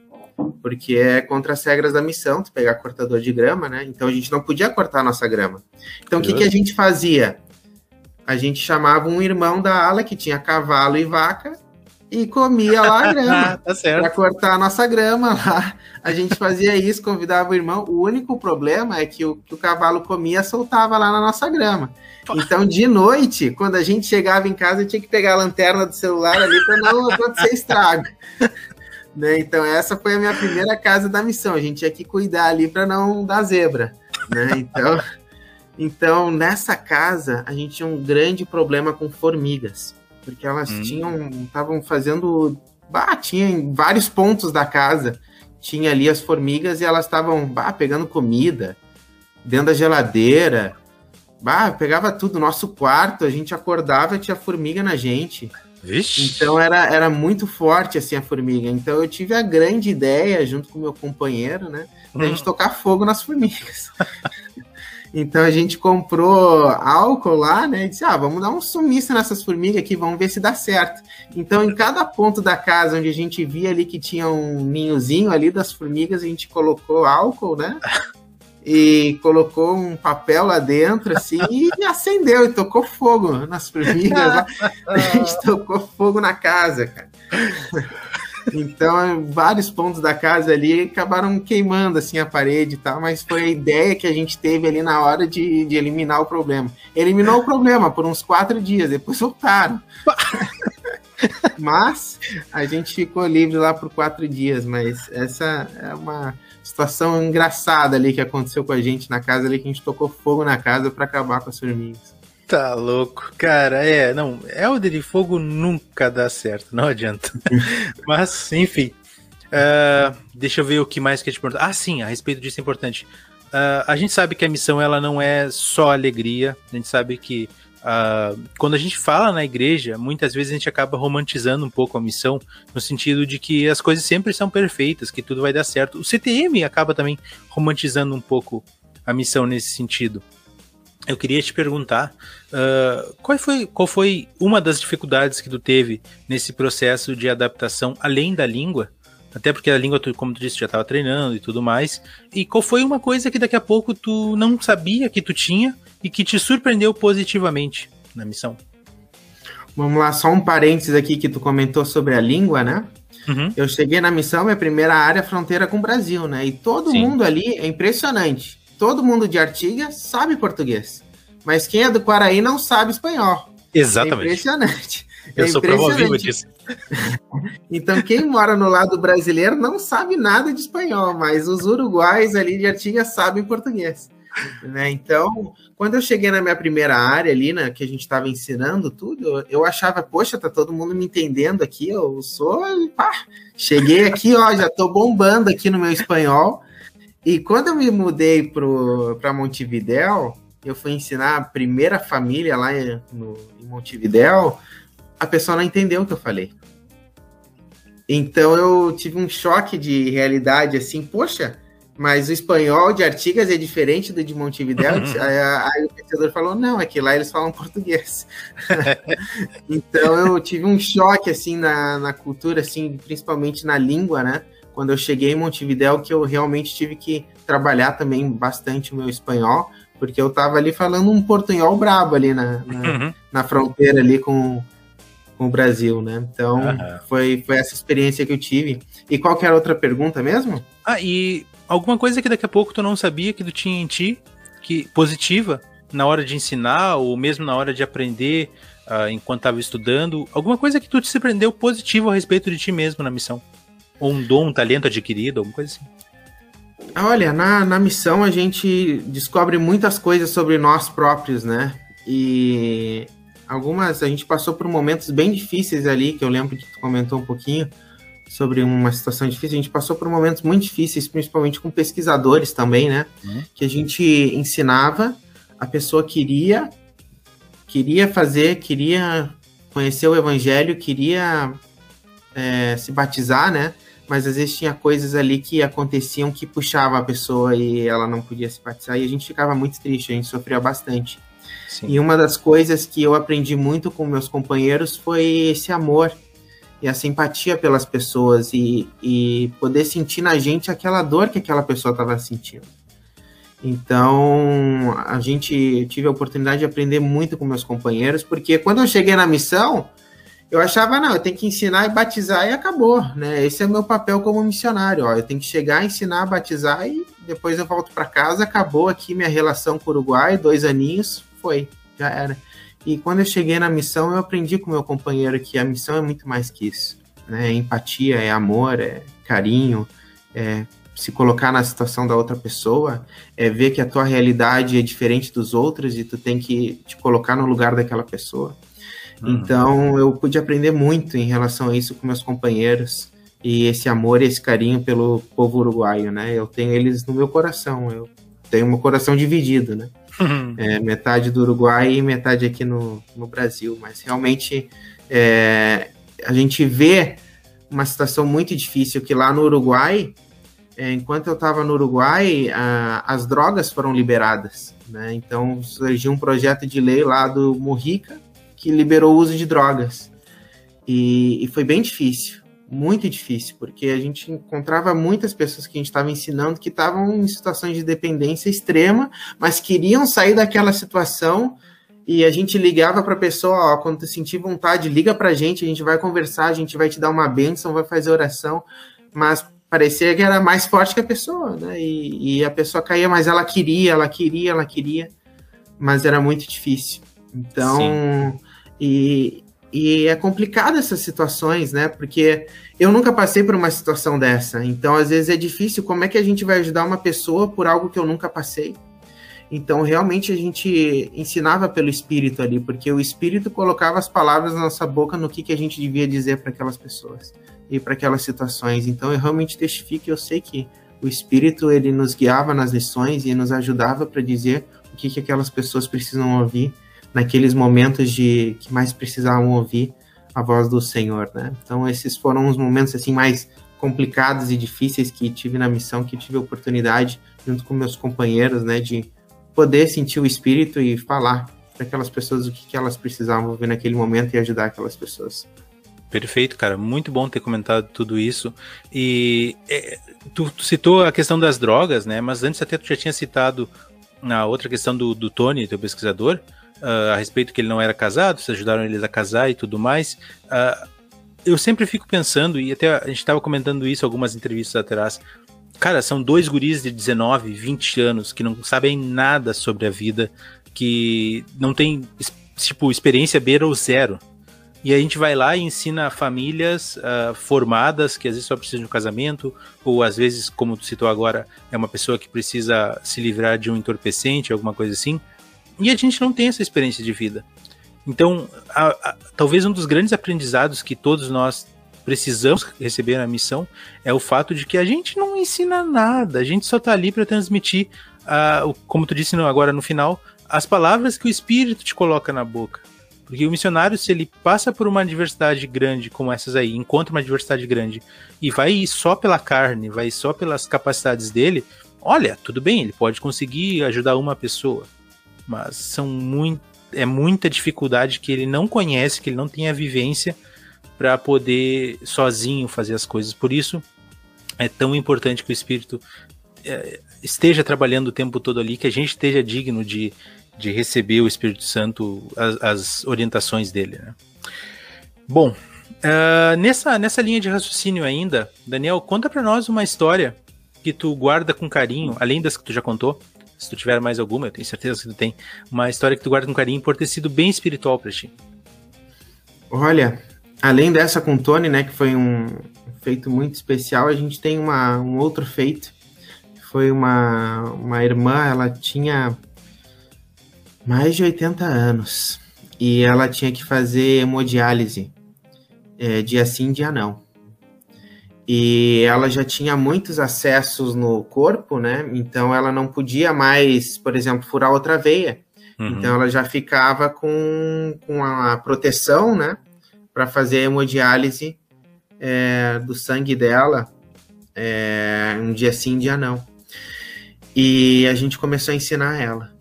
porque é contra as regras da missão, tu pegar cortador de grama, né? Então a gente não podia cortar a nossa grama. Então o que, que a gente fazia? A gente chamava um irmão da ala que tinha cavalo e vaca e comia lá a grama Ah, tá certo. para cortar a nossa grama lá. A gente fazia isso, convidava o irmão. O único problema é que o que o cavalo comia soltava lá na nossa grama. Então, de noite, quando a gente chegava em casa, tinha que pegar a lanterna do celular ali para não acontecer estrago. Né? Então, essa foi a minha primeira casa da missão. A gente tinha que cuidar ali para não dar zebra. Né? Então, então, nessa casa, a gente tinha um grande problema com formigas. Porque elas Hum. tinham. estavam fazendo. Bah, tinha em vários pontos da casa. Tinha ali as formigas e elas estavam bah, pegando comida dentro da geladeira. Bah, pegava tudo. Nosso quarto, a gente acordava tinha formiga na gente. Vixe. Então era, era muito forte assim a formiga. Então eu tive a grande ideia, junto com meu companheiro, né? Da gente tocar fogo nas formigas. então a gente comprou álcool lá, né? E disse: ah, vamos dar um sumiço nessas formigas aqui, vamos ver se dá certo. Então, em cada ponto da casa onde a gente via ali que tinha um ninhozinho ali das formigas, a gente colocou álcool, né? E colocou um papel lá dentro, assim, e acendeu e tocou fogo nas formigas. lá. A gente tocou fogo na casa, cara. Então, vários pontos da casa ali acabaram queimando assim a parede e tal, mas foi a ideia que a gente teve ali na hora de, de eliminar o problema. Eliminou o problema por uns quatro dias, depois voltaram. mas a gente ficou livre lá por quatro dias, mas essa é uma situação engraçada ali que aconteceu com a gente na casa ali, que a gente tocou fogo na casa para acabar com as formigas. Tá louco. Cara, é, não, Elder de fogo nunca dá certo, não adianta. Mas, enfim. Ah, deixa eu ver o que mais que eu te perguntar. Ah, sim, a respeito disso é importante. Ah, a gente sabe que a missão ela não é só alegria. A gente sabe que ah, quando a gente fala na igreja, muitas vezes a gente acaba romantizando um pouco a missão, no sentido de que as coisas sempre são perfeitas, que tudo vai dar certo. O CTM acaba também romantizando um pouco a missão nesse sentido. Eu queria te perguntar uh, qual, foi, qual foi uma das dificuldades que tu teve nesse processo de adaptação, além da língua? Até porque a língua, tu, como tu disse, já estava treinando e tudo mais. E qual foi uma coisa que daqui a pouco tu não sabia que tu tinha e que te surpreendeu positivamente na missão? Vamos lá, só um parênteses aqui que tu comentou sobre a língua, né? Uhum. Eu cheguei na missão, minha primeira área fronteira com o Brasil, né? E todo Sim. mundo ali é impressionante. Todo mundo de Artigas sabe português. Mas quem é do Quaraí não sabe espanhol. É Exatamente. impressionante. Eu é sou prova viva disso. Então, quem mora no lado brasileiro não sabe nada de espanhol, mas os uruguais ali de Artigas sabem português. né? Então, quando eu cheguei na minha primeira área ali, né, que a gente estava ensinando tudo, eu, eu, achava, poxa, tá todo mundo me entendendo aqui, eu sou, pá, cheguei aqui, ó, já tô bombando aqui no meu espanhol. E quando eu me mudei para Montevidéu, eu fui ensinar a primeira família lá em, no, em Montevidéu, a pessoa não entendeu o que eu falei. Então eu tive um choque de realidade assim, poxa, mas o espanhol de Artigas é diferente do de Montevideo. Uhum. Aí, o pensador falou: não, é que lá eles falam português. então eu tive um choque assim na, na cultura, assim, principalmente na língua, né? Quando eu cheguei em Montevideo, que eu realmente tive que trabalhar também bastante o meu espanhol, porque eu tava ali falando um portunhol brabo ali na, na, uhum. na fronteira ali com, com o Brasil, né? Então, uhum. foi, foi essa experiência que eu tive. E qual que era a outra pergunta mesmo? Ah, e alguma coisa que daqui a pouco tu não sabia que tu tinha em ti, que positiva, na hora de ensinar, ou mesmo na hora de aprender, uh, enquanto estava estudando, alguma coisa que tu te surpreendeu positivo a respeito de ti mesmo na missão? Ou um dom, um talento adquirido, alguma coisa assim? Olha, na, na missão a gente descobre muitas coisas sobre nós próprios, né? E algumas a gente passou por momentos bem difíceis ali, que eu lembro que tu comentou um pouquinho sobre uma situação difícil. A gente passou por momentos muito difíceis, principalmente com pesquisadores também, né? Uhum. Que a gente ensinava, a pessoa queria queria fazer, queria conhecer o evangelho, queria é, se batizar, né? Mas às vezes tinha coisas ali que aconteciam que puxava a pessoa e ela não podia se batizar e a gente ficava muito triste, a gente sofria bastante. Sim. E uma das coisas que eu aprendi muito com meus companheiros foi esse amor e a simpatia pelas pessoas e, e poder sentir na gente aquela dor que aquela pessoa estava sentindo. Então, a gente tive a oportunidade de aprender muito com meus companheiros, porque quando eu cheguei na missão, eu achava, não, eu tenho que ensinar e batizar e acabou, né? Esse é o meu papel como missionário, ó. Eu tenho que chegar, ensinar, batizar e depois eu volto para casa, acabou aqui minha relação com o Uruguai, dois aninhos, foi, já era. E quando eu cheguei na missão, eu aprendi com meu companheiro que a missão é muito mais que isso. Né? É empatia, é amor, é carinho, é se colocar na situação da outra pessoa, é ver que a tua realidade é diferente dos outros e tu tem que te colocar no lugar daquela pessoa. Uhum. Então eu pude aprender muito em relação a isso com meus companheiros e esse amor e esse carinho pelo povo uruguaio, né? Eu tenho eles no meu coração, eu tenho meu coração dividido, né? Uhum. É, metade do Uruguai e metade aqui no, no Brasil. Mas realmente é, a gente vê uma situação muito difícil que lá no Uruguai, é, enquanto eu estava no Uruguai, a, as drogas foram liberadas. Né? Então surgiu um projeto de lei lá do Mujica que liberou o uso de drogas. E, e foi bem difícil muito difícil, porque a gente encontrava muitas pessoas que a gente estava ensinando que estavam em situações de dependência extrema, mas queriam sair daquela situação e a gente ligava para a pessoa, ó, quando tu sentir vontade, liga para a gente, a gente vai conversar, a gente vai te dar uma bênção, vai fazer oração, mas parecia que era mais forte que a pessoa, né? E, e a pessoa caía, mas ela queria, ela queria, ela queria, mas era muito difícil. Então, Sim. E, e é complicado essas situações, né? Porque eu nunca passei por uma situação dessa. Então, às vezes é difícil. Como é que a gente vai ajudar uma pessoa por algo que eu nunca passei? Então, realmente a gente ensinava pelo espírito ali, porque o espírito colocava as palavras na nossa boca no que, que a gente devia dizer para aquelas pessoas e para aquelas situações. Então, eu realmente testifico, eu sei que o espírito ele nos guiava nas lições e nos ajudava para dizer o que, que aquelas pessoas precisam ouvir naqueles momentos de que mais precisavam ouvir a voz do Senhor, né? Então esses foram os momentos assim mais complicados e difíceis que tive na missão, que tive a oportunidade junto com meus companheiros, né, de poder sentir o espírito e falar para aquelas pessoas o que, que elas precisavam ouvir naquele momento e ajudar aquelas pessoas. Perfeito, cara. Muito bom ter comentado tudo isso. E é, tu, tu, citou a questão das drogas, né? Mas antes até tu já tinha citado a outra questão do, do Tony, teu pesquisador uh, a respeito que ele não era casado, vocês ajudaram eles a casar e tudo mais. Uh, eu sempre fico pensando, e até a gente estava comentando isso algumas entrevistas atrás. Cara, são dois guris de 19, 20 anos que não sabem nada sobre a vida, que não tem, tipo, experiência beira ou zero. E a gente vai lá e ensina famílias uh, formadas que às vezes só precisam de um casamento, ou às vezes, como tu citou agora, é uma pessoa que precisa se livrar de um entorpecente, alguma coisa assim. E a gente não tem essa experiência de vida. Então, a, a, talvez um dos grandes aprendizados que todos nós precisamos receber na missão é o fato de que a gente não ensina nada, a gente só está ali para transmitir, como tu disse agora no final, as palavras que o Espírito te coloca na boca. Porque o missionário, se ele passa por uma diversidade grande como essas aí, encontra uma diversidade grande e vai só pela carne, vai só pelas capacidades dele, olha, tudo bem, ele pode conseguir ajudar uma pessoa, mas são muito, é muita dificuldade que ele não conhece, que ele não tem a vivência para poder sozinho fazer as coisas. Por isso é tão importante que o Espírito é, esteja trabalhando o tempo todo ali, que a gente esteja digno de de receber o Espírito Santo, as, as orientações dele. Né? Bom, uh, nessa, nessa linha de raciocínio ainda, Daniel, conta para nós uma história que tu guarda com carinho, além das que tu já contou. Se tu tiver mais alguma, eu tenho certeza que tu tem. Uma história que tu guarda com carinho por ter sido bem espiritual para ti. Olha, além dessa com o Tony, né, que foi um feito muito especial, a gente tem uma, um outro feito. Foi uma, uma irmã, ela tinha mais de 80 anos. E ela tinha que fazer hemodiálise é, dia sim, dia não. E ela já tinha muitos acessos no corpo, né? Então ela não podia mais, por exemplo, furar outra veia. Uhum. Então ela já ficava com, com a proteção, né? Para fazer a hemodiálise é, do sangue dela é, um dia sim, dia não. E a gente começou a ensinar ela.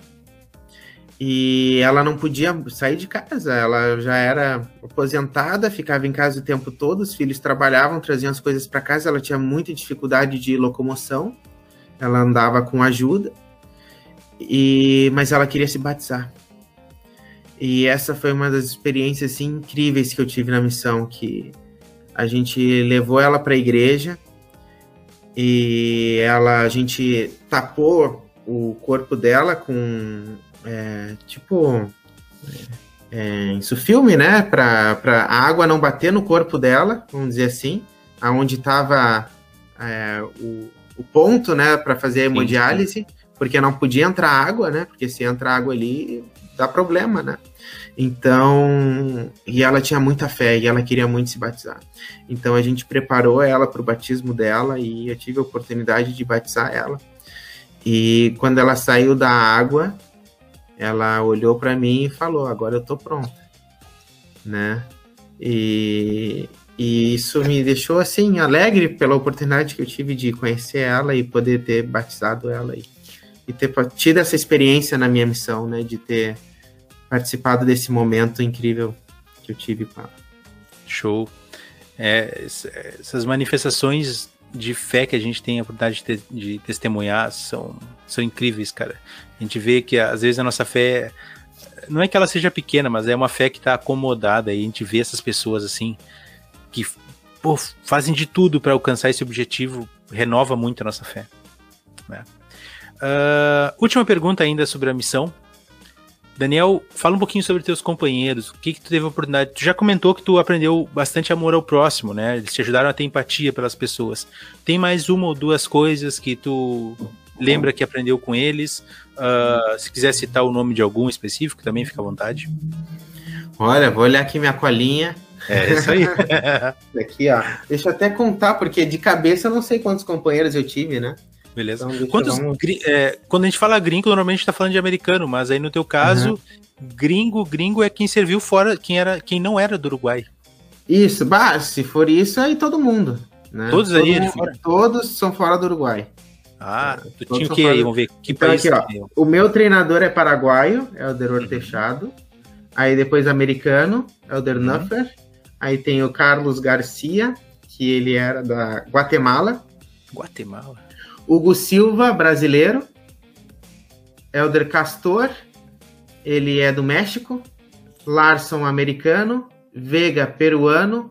E ela não podia sair de casa, ela já era aposentada, ficava em casa o tempo todo, os filhos trabalhavam, traziam as coisas para casa, ela tinha muita dificuldade de locomoção, ela andava com ajuda, e mas ela queria se batizar. E essa foi uma das experiências assim, incríveis que eu tive na missão, que a gente levou ela para a igreja e ela a gente tapou o corpo dela com é, tipo é, isso filme, né? Para a água não bater no corpo dela, vamos dizer assim, aonde estava é, o, o ponto, né? Para fazer a hemodiálise, porque não podia entrar água, né? Porque se entra água ali dá problema, né? Então, e ela tinha muita fé e ela queria muito se batizar. Então a gente preparou ela para o batismo dela e eu tive a oportunidade de batizar ela. E quando ela saiu da água, ela olhou para mim e falou: agora eu tô pronta, né? E, e isso me deixou assim alegre pela oportunidade que eu tive de conhecer ela e poder ter batizado ela e, e ter tido essa experiência na minha missão, né? De ter participado desse momento incrível que eu tive com ela. Show. É, essas manifestações de fé que a gente tem a oportunidade de, te, de testemunhar são, são incríveis, cara. A gente vê que às vezes a nossa fé não é que ela seja pequena, mas é uma fé que está acomodada e a gente vê essas pessoas assim que pô, fazem de tudo para alcançar esse objetivo, renova muito a nossa fé. Né? Uh, última pergunta ainda sobre a missão. Daniel, fala um pouquinho sobre teus companheiros. O que, que tu teve a oportunidade? Tu já comentou que tu aprendeu bastante amor ao próximo, né? Eles te ajudaram a ter empatia pelas pessoas. Tem mais uma ou duas coisas que tu lembra que aprendeu com eles? Uh, se quiser citar o nome de algum específico, também fica à vontade. Olha, vou olhar aqui minha colinha. É isso aí. aqui, ó. Deixa eu até contar, porque de cabeça eu não sei quantos companheiros eu tive, né? Beleza. Então, Quantos, vamos... é, quando a gente fala gringo, normalmente está falando de americano, mas aí no teu caso, uhum. gringo, gringo é quem serviu fora, quem era, quem não era do Uruguai. Isso, bah, se for isso, aí todo mundo. Né? Todos todo aí mundo, Todos são fora do Uruguai. Ah, tu todos tinha o que aí? Vamos ver que então, país aqui, ó, O meu treinador é paraguaio, é o Deror uhum. Techado. Aí depois americano, é o Dernuffer. Uhum. Aí tem o Carlos Garcia, que ele era da Guatemala. Guatemala. Hugo Silva, brasileiro. Elder Castor, ele é do México. Larson, americano. Vega, peruano.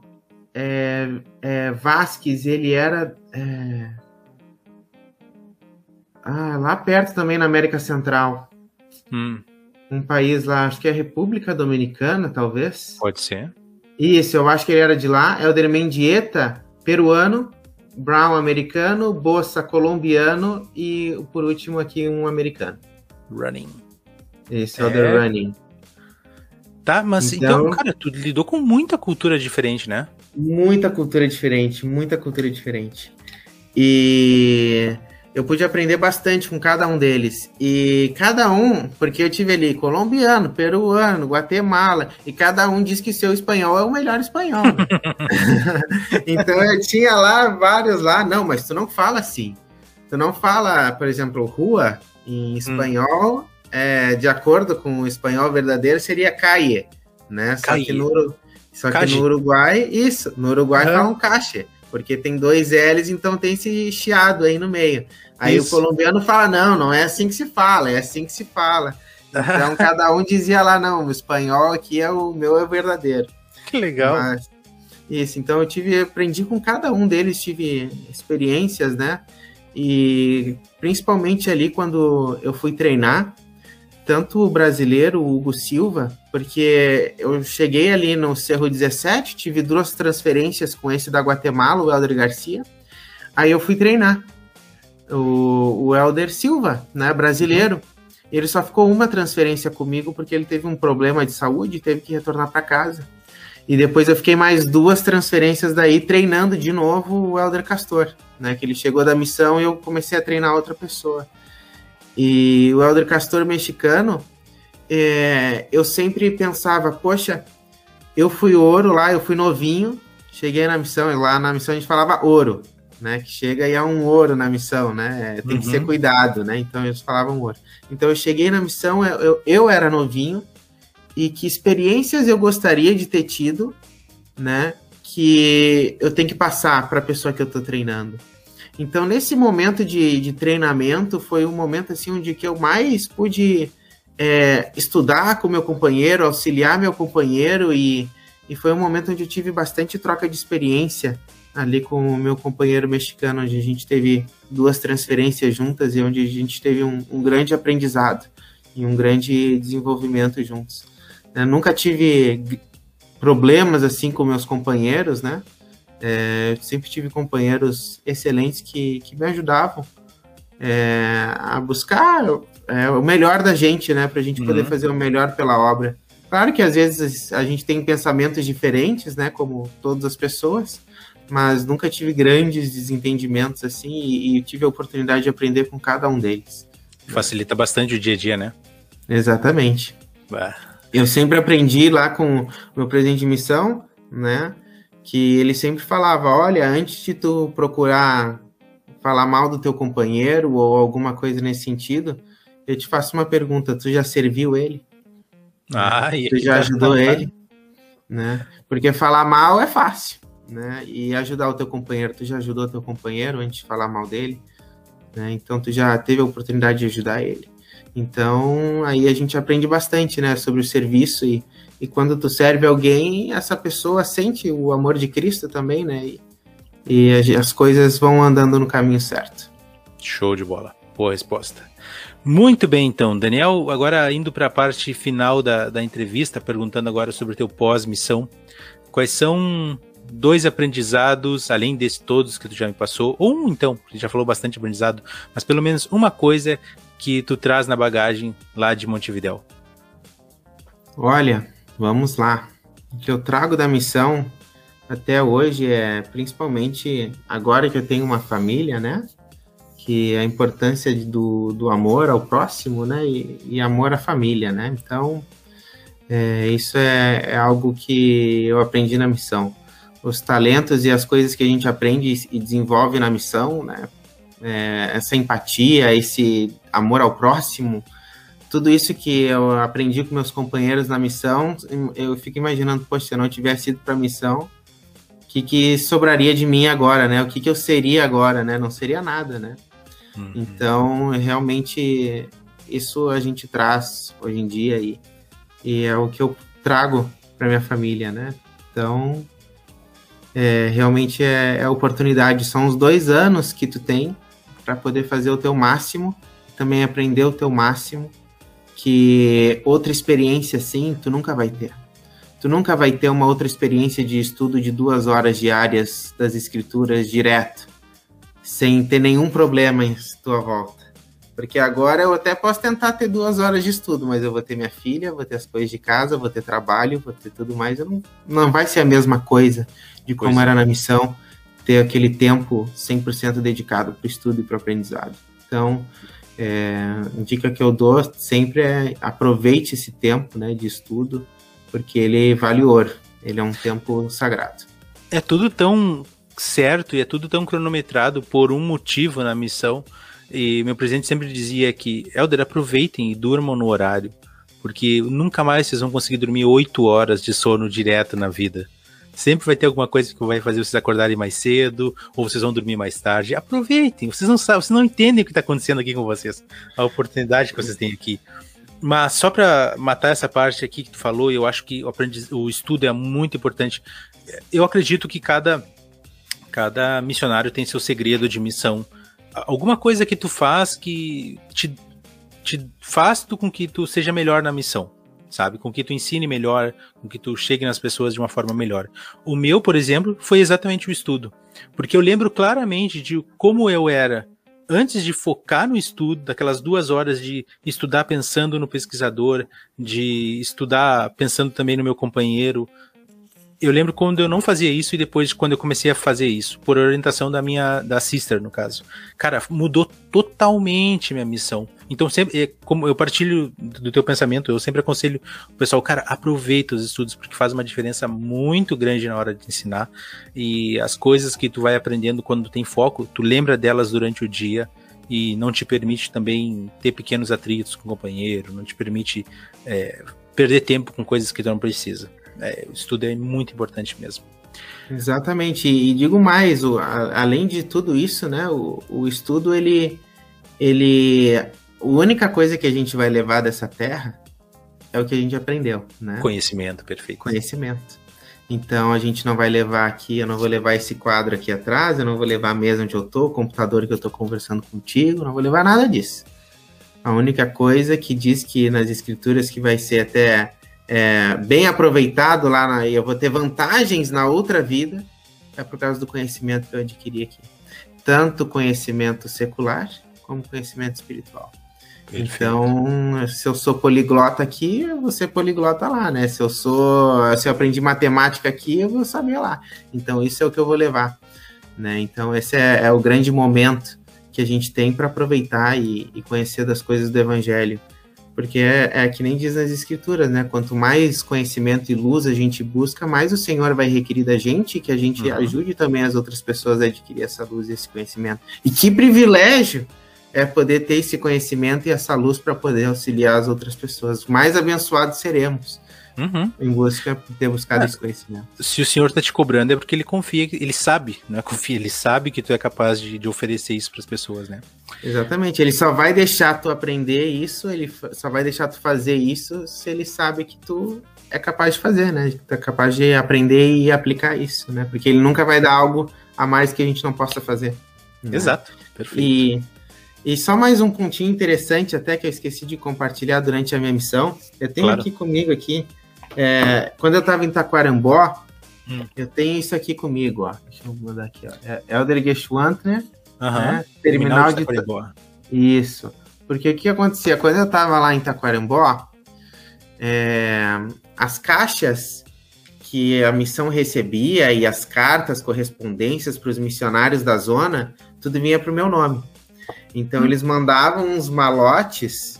É, é, Vasquez, ele era. É... Ah, lá perto também na América Central. Hum. Um país lá, acho que é República Dominicana, talvez. Pode ser. Isso, eu acho que ele era de lá. Elder Mendieta, peruano. Brown, americano. Bossa, colombiano. E por último aqui, um americano. Running. Esse é o The Running. Tá, mas então, então, cara, tu lidou com muita cultura diferente, né? Muita cultura diferente, muita cultura diferente. E eu pude aprender bastante com cada um deles. E cada um, porque eu tive ali colombiano, peruano, Guatemala, e cada um diz que seu espanhol é o melhor espanhol. então eu tinha lá vários lá, não, mas tu não fala assim. Tu não fala, por exemplo, rua em hum. espanhol. Hum é, de acordo com o espanhol verdadeiro, seria calle, né? Só, que no, só que no, Uruguai, isso, no Uruguai uhum. falam caixa, porque tem dois L's, então tem esse chiado aí no meio. Aí isso. o colombiano fala, não, não é assim que se fala, é assim que se fala. Então cada um dizia lá, não, o espanhol aqui é o meu é verdadeiro. Que legal. Mas, isso, então eu tive, aprendi com cada um deles, tive experiências, né? E principalmente ali quando eu fui treinar, tanto o brasileiro, o Hugo Silva, porque eu cheguei ali no Cerro 17, tive duas transferências com esse da Guatemala, o Helder Garcia. Aí eu fui treinar o, o Helder Silva, né, brasileiro. Ele só ficou uma transferência comigo porque ele teve um problema de saúde e teve que retornar para casa. E depois eu fiquei mais duas transferências daí treinando de novo o Helder Castor, né, que ele chegou da missão e eu comecei a treinar outra pessoa. E o Elder Castor mexicano, é, eu sempre pensava, poxa, eu fui ouro lá, eu fui novinho, cheguei na missão, e lá na missão a gente falava ouro, né? Que chega e é um ouro na missão, né? Tem uhum. que ser uhum. cuidado, né? Então eles falavam ouro. Então eu cheguei na missão, eu, eu, eu era novinho, e que experiências eu gostaria de ter tido, né? Que eu tenho que passar para a pessoa que eu estou treinando. Então, nesse momento de, de treinamento, foi um momento assim onde que eu mais pude é, estudar com meu companheiro, auxiliar meu companheiro, e, e foi um momento onde eu tive bastante troca de experiência ali com o meu companheiro mexicano, onde a gente teve duas transferências juntas e onde a gente teve um, um grande aprendizado e um grande desenvolvimento juntos. Eu nunca tive problemas assim com meus companheiros, né? É, sempre tive companheiros excelentes que, que me ajudavam é, a buscar é, o melhor da gente, né? Para a gente uhum. poder fazer o melhor pela obra. Claro que às vezes a gente tem pensamentos diferentes, né? Como todas as pessoas, mas nunca tive grandes desentendimentos assim e, e tive a oportunidade de aprender com cada um deles. Facilita bastante o dia a dia, né? Exatamente. Bah. Eu sempre aprendi lá com o meu presidente de missão, né? que ele sempre falava, olha, antes de tu procurar falar mal do teu companheiro ou alguma coisa nesse sentido, eu te faço uma pergunta, tu já serviu ele? Ah, tu já ajudou ele? Né? Porque falar mal é fácil, né? E ajudar o teu companheiro, tu já ajudou o teu companheiro antes de falar mal dele? Né? Então tu já teve a oportunidade de ajudar ele. Então aí a gente aprende bastante, né, sobre o serviço e e quando tu serve alguém, essa pessoa sente o amor de Cristo também, né? E, e as coisas vão andando no caminho certo. Show de bola. Boa resposta. Muito bem, então, Daniel, agora indo para a parte final da, da entrevista, perguntando agora sobre o teu pós-missão. Quais são dois aprendizados, além desses todos que tu já me passou, ou um então, que já falou bastante aprendizado, mas pelo menos uma coisa que tu traz na bagagem lá de Montevidéu? Olha, Vamos lá. O que eu trago da missão até hoje é principalmente agora que eu tenho uma família, né? Que a importância do, do amor ao próximo, né? E, e amor à família, né? Então, é, isso é, é, algo que eu aprendi na missão. Os talentos e as coisas que a gente aprende e desenvolve na missão, né? É, essa empatia, esse amor ao próximo, tudo isso que eu aprendi com meus companheiros na missão, eu fico imaginando, poxa, se eu não tivesse ido para a missão, o que, que sobraria de mim agora, né? O que, que eu seria agora, né? Não seria nada, né? Uhum. Então, realmente, isso a gente traz hoje em dia e, e é o que eu trago para minha família, né? Então, é, realmente é, é oportunidade. São os dois anos que tu tem para poder fazer o teu máximo, também aprender o teu máximo que outra experiência assim tu nunca vai ter. Tu nunca vai ter uma outra experiência de estudo de duas horas diárias das escrituras direto, sem ter nenhum problema em tua volta. Porque agora eu até posso tentar ter duas horas de estudo, mas eu vou ter minha filha, vou ter as coisas de casa, vou ter trabalho, vou ter tudo mais. Eu não, não vai ser a mesma coisa de como pois era é. na missão, ter aquele tempo 100% dedicado para o estudo e para o aprendizado. Então, é, a dica que eu dou sempre é aproveite esse tempo né, de estudo, porque ele vale ouro, ele é um tempo sagrado. É tudo tão certo e é tudo tão cronometrado por um motivo na missão e meu presidente sempre dizia que, Helder, aproveitem e durmam no horário, porque nunca mais vocês vão conseguir dormir oito horas de sono direto na vida. Sempre vai ter alguma coisa que vai fazer vocês acordarem mais cedo, ou vocês vão dormir mais tarde. Aproveitem, vocês não sabem, vocês não entendem o que está acontecendo aqui com vocês, a oportunidade que vocês têm aqui. Mas só para matar essa parte aqui que tu falou, eu acho que o, o estudo é muito importante. Eu acredito que cada, cada missionário tem seu segredo de missão alguma coisa que tu faz que te, te faz com que tu seja melhor na missão, sabe? Com que tu ensine melhor, com que tu chegue nas pessoas de uma forma melhor. O meu, por exemplo, foi exatamente o estudo. Porque eu lembro claramente de como eu era antes de focar no estudo, daquelas duas horas de estudar pensando no pesquisador, de estudar pensando também no meu companheiro, eu lembro quando eu não fazia isso e depois quando eu comecei a fazer isso, por orientação da minha da sister no caso. Cara, mudou totalmente minha missão. Então sempre, é, como eu partilho do teu pensamento, eu sempre aconselho o pessoal, cara, aproveita os estudos porque faz uma diferença muito grande na hora de ensinar e as coisas que tu vai aprendendo quando tem foco, tu lembra delas durante o dia e não te permite também ter pequenos atritos com o companheiro, não te permite é, perder tempo com coisas que tu não precisa é, o estudo é muito importante mesmo. Exatamente, e digo mais, o, a, além de tudo isso, né, o, o estudo, ele, ele, a única coisa que a gente vai levar dessa terra é o que a gente aprendeu, né? Conhecimento, perfeito. Conhecimento. Então a gente não vai levar aqui, eu não vou levar esse quadro aqui atrás, eu não vou levar a mesa onde eu tô, o computador que eu tô conversando contigo, não vou levar nada disso. A única coisa que diz que nas escrituras que vai ser até é, bem aproveitado lá na, eu vou ter vantagens na outra vida, é por causa do conhecimento que eu adquiri aqui. Tanto conhecimento secular como conhecimento espiritual. Perfeito. Então, se eu sou poliglota aqui, eu vou ser poliglota lá, né? Se eu sou, se eu aprendi matemática aqui, eu vou saber lá. Então, isso é o que eu vou levar, né? Então, esse é, é o grande momento que a gente tem para aproveitar e, e, conhecer das coisas do Evangelho porque é, é, que nem diz nas escrituras, né? Quanto mais conhecimento e luz a gente busca, mais o Senhor vai requerir da gente que a gente uhum. ajude também as outras pessoas a adquirir essa luz e esse conhecimento. E que privilégio é poder ter esse conhecimento e essa luz para poder auxiliar as outras pessoas. Mais abençoados seremos. Uhum. Em busca de ter buscado é, esse conhecimento. Se o senhor está te cobrando é porque ele confia, ele sabe, não é confia, ele sabe que tu é capaz de, de oferecer isso para as pessoas, né? Exatamente. Ele só vai deixar tu aprender isso, ele só vai deixar tu fazer isso se ele sabe que tu é capaz de fazer, né? Tu é capaz de aprender e aplicar isso, né? Porque ele nunca vai dar algo a mais que a gente não possa fazer. Né? Exato. Perfeito. E e só mais um pontinho interessante, até que eu esqueci de compartilhar durante a minha missão. Eu tenho claro. aqui comigo aqui é, quando eu estava em Taquarambó, hum. eu tenho isso aqui comigo, ó. Deixa eu mandar aqui, ó. É Elder Geschwantner, uhum. né? Terminal, Terminal de Taquarembó. Isso. Porque o que acontecia? Quando eu estava lá em Taquarambó, é, as caixas que a missão recebia e as cartas, correspondências para os missionários da zona, tudo vinha para o meu nome. Então hum. eles mandavam uns malotes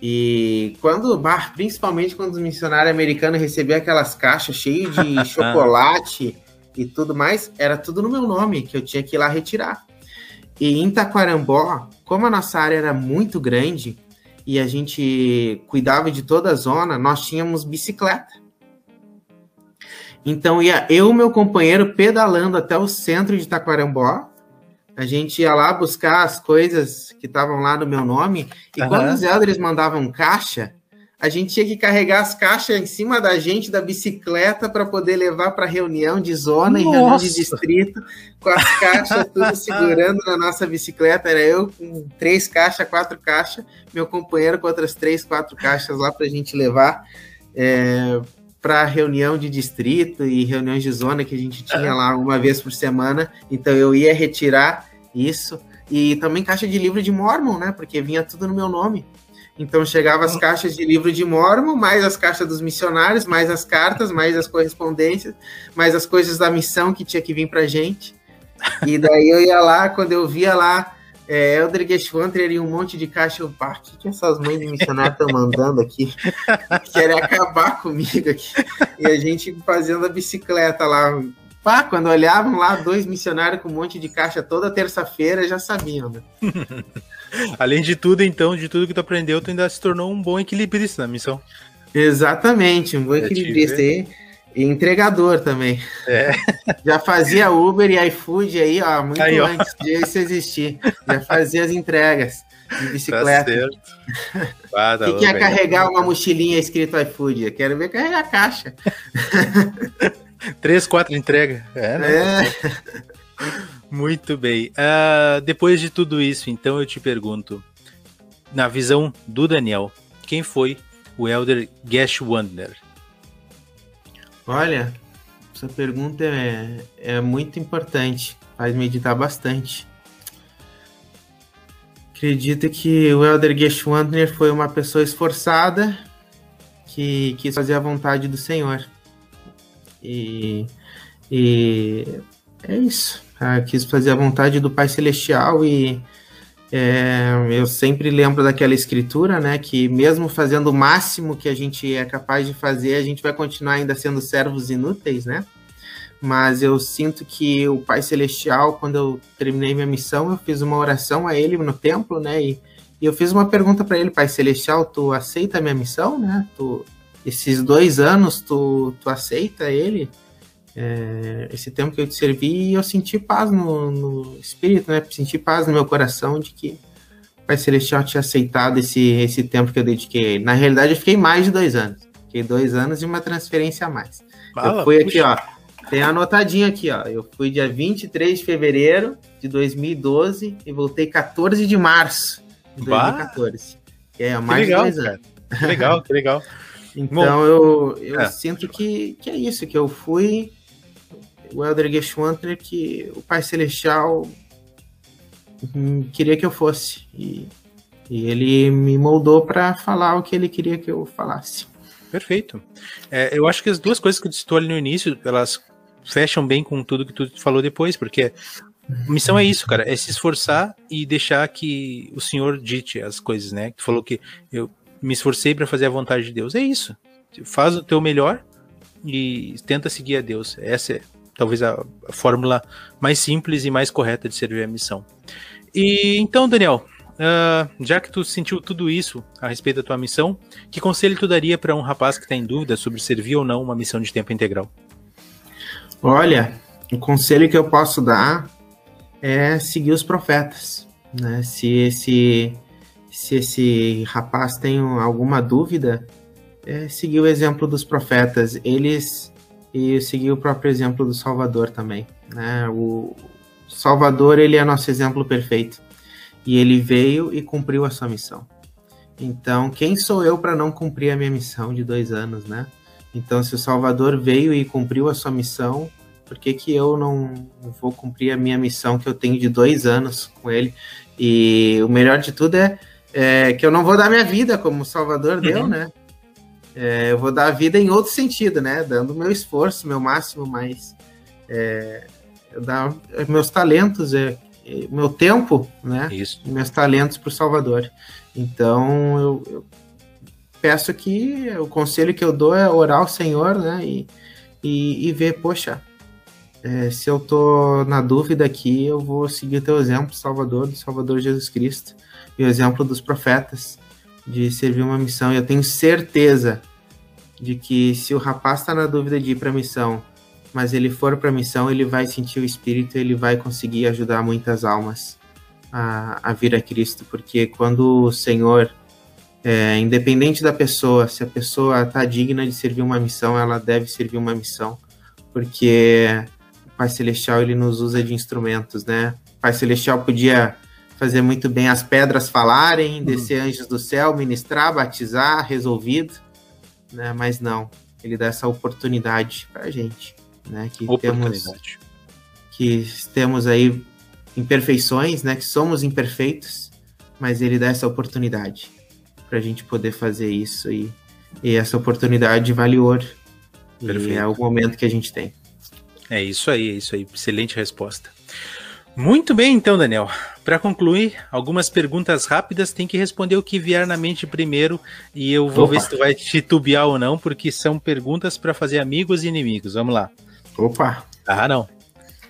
e quando, principalmente quando os missionários americanos recebiam aquelas caixas cheias de chocolate e tudo mais, era tudo no meu nome, que eu tinha que ir lá retirar. E em Taquarambó, como a nossa área era muito grande e a gente cuidava de toda a zona, nós tínhamos bicicleta. Então ia eu e meu companheiro pedalando até o centro de Taquarambó, a gente ia lá buscar as coisas que estavam lá no meu nome, e uhum. quando os elders mandavam caixa, a gente tinha que carregar as caixas em cima da gente da bicicleta para poder levar para reunião de zona Nossa. e reunião de distrito, com as caixas tudo segurando na nossa bicicleta. Era eu com três caixas, quatro caixas, meu companheiro com outras três, quatro caixas lá para a gente levar é, para reunião de distrito e reuniões de zona que a gente tinha lá uma vez por semana. Então eu ia retirar isso. E também caixa de livro de Mormon, né? Porque vinha tudo no meu nome. Então chegava as caixas de livro de Mormon, mais as caixas dos missionários, mais as cartas, mais as correspondências, mais as coisas da missão que tinha que vir pra gente. E daí eu ia lá, quando eu via lá é, Elder Geschwanter e um monte de caixa, eu, pá, o que, que essas mães de missionário estão mandando aqui? Querem acabar comigo aqui. E a gente fazendo a bicicleta lá. Pá, quando olhavam lá, dois missionários com um monte de caixa toda terça-feira, já sabiam, né? Além de tudo, então, de tudo que tu aprendeu, tu ainda se tornou um bom equilibrista na missão. Exatamente, um bom equilibrista aí. E entregador também. É. Já fazia Uber e iFood aí, ó, muito aí, antes ó. de isso existir. Já fazia as entregas de bicicleta. Tá certo. Tá que, que é carregar uma mochilinha escrito iFood? Eu quero ver carregar a caixa. Três, quatro entregas. É, né? é. Muito bem. Uh, depois de tudo isso, então eu te pergunto, na visão do Daniel, quem foi o Elder Gash Wonder? Olha, essa pergunta é, é muito importante, faz meditar bastante. Acredito que o Elder Geschwantner foi uma pessoa esforçada que quis fazer a vontade do Senhor. E, e é isso. Ah, quis fazer a vontade do Pai Celestial e é, eu sempre lembro daquela escritura, né? Que mesmo fazendo o máximo que a gente é capaz de fazer, a gente vai continuar ainda sendo servos inúteis, né? Mas eu sinto que o Pai Celestial, quando eu terminei minha missão, eu fiz uma oração a Ele no templo, né? E, e eu fiz uma pergunta para Ele, Pai Celestial, tu aceita a minha missão, né? Tu, esses dois anos, tu, tu aceita Ele? É, esse tempo que eu te servi, eu senti paz no, no, espírito, né? Senti paz no meu coração de que o Pai Celestial tinha aceitado esse, esse tempo que eu dediquei. Na realidade, eu fiquei mais de dois anos. Fiquei dois anos e uma transferência a mais. Fala, eu fui puxa. aqui, ó. Tem anotadinho aqui, ó. Eu fui dia 23 de fevereiro de 2012 e voltei 14 de março de 2014. Bah. Que é mais que legal, de dois anos. Que legal, que legal. então Bom, eu, eu é. sinto que, que é isso, que eu fui o Elder Geschwantner que o Pai Celestial queria que eu fosse. E, e ele me moldou para falar o que ele queria que eu falasse. Perfeito. É, eu acho que as duas coisas que tu citou ali no início, elas fecham bem com tudo que tu falou depois, porque a missão é isso, cara, é se esforçar e deixar que o Senhor dite as coisas, né? Tu falou que eu me esforcei para fazer a vontade de Deus. É isso. Faz o teu melhor e tenta seguir a Deus. Essa é talvez a, fórmula mais simples e mais correta de servir a missão. E então, Daniel, uh, já que tu sentiu tudo isso a respeito da tua missão, que conselho tu daria para um rapaz que está em dúvida sobre servir ou não uma missão de tempo integral? Olha, o conselho que eu posso dar é seguir os profetas. Né? Se esse se esse rapaz tem alguma dúvida, é seguir o exemplo dos profetas. Eles e seguir o próprio exemplo do Salvador também. Né? O Salvador ele é nosso exemplo perfeito e ele veio e cumpriu a sua missão. Então, quem sou eu para não cumprir a minha missão de dois anos, né? Então, se o Salvador veio e cumpriu a sua missão, por que, que eu não vou cumprir a minha missão que eu tenho de dois anos com ele? E o melhor de tudo é, é que eu não vou dar minha vida como o Salvador uhum. deu, né? É, eu vou dar a vida em outro sentido, né? Dando meu esforço, meu máximo, mas é, eu dar meus talentos, é, é, meu tempo, né? Isso. Meus talentos para o Salvador. Então eu, eu, peço que o conselho que eu dou é orar ao Senhor, né? E, e, e ver, poxa, é, se eu tô na dúvida aqui, eu vou seguir o teu exemplo, Salvador, do Salvador Jesus Cristo, e o exemplo dos profetas de servir uma missão. E eu tenho certeza de que se o rapaz está na dúvida de ir para missão, mas ele for para missão, ele vai sentir o Espírito, ele vai conseguir ajudar muitas almas a, a vir a Cristo, porque quando o Senhor, é, independente da pessoa, se a pessoa está digna de servir uma missão, ela deve servir uma missão, porque o Pai Celestial ele nos usa de instrumentos, né? O Pai Celestial podia fazer muito bem as pedras falarem, uhum. descer anjos do céu, ministrar, batizar, resolvido né? Mas não. ele dá essa oportunidade pra gente, né? Que temos que temos aí imperfeições, né? Que somos imperfeitos, mas ele dá essa oportunidade para a gente poder fazer isso e, e essa oportunidade vale ouro. Perfeito. E é o momento que a gente tem. É isso aí, é isso aí. Excelente resposta. Muito bem, então, Daniel. Para concluir, algumas perguntas rápidas, tem que responder o que vier na mente primeiro e eu vou Opa. ver se tu vai titubear ou não, porque são perguntas para fazer amigos e inimigos. Vamos lá. Opa! Ah, não.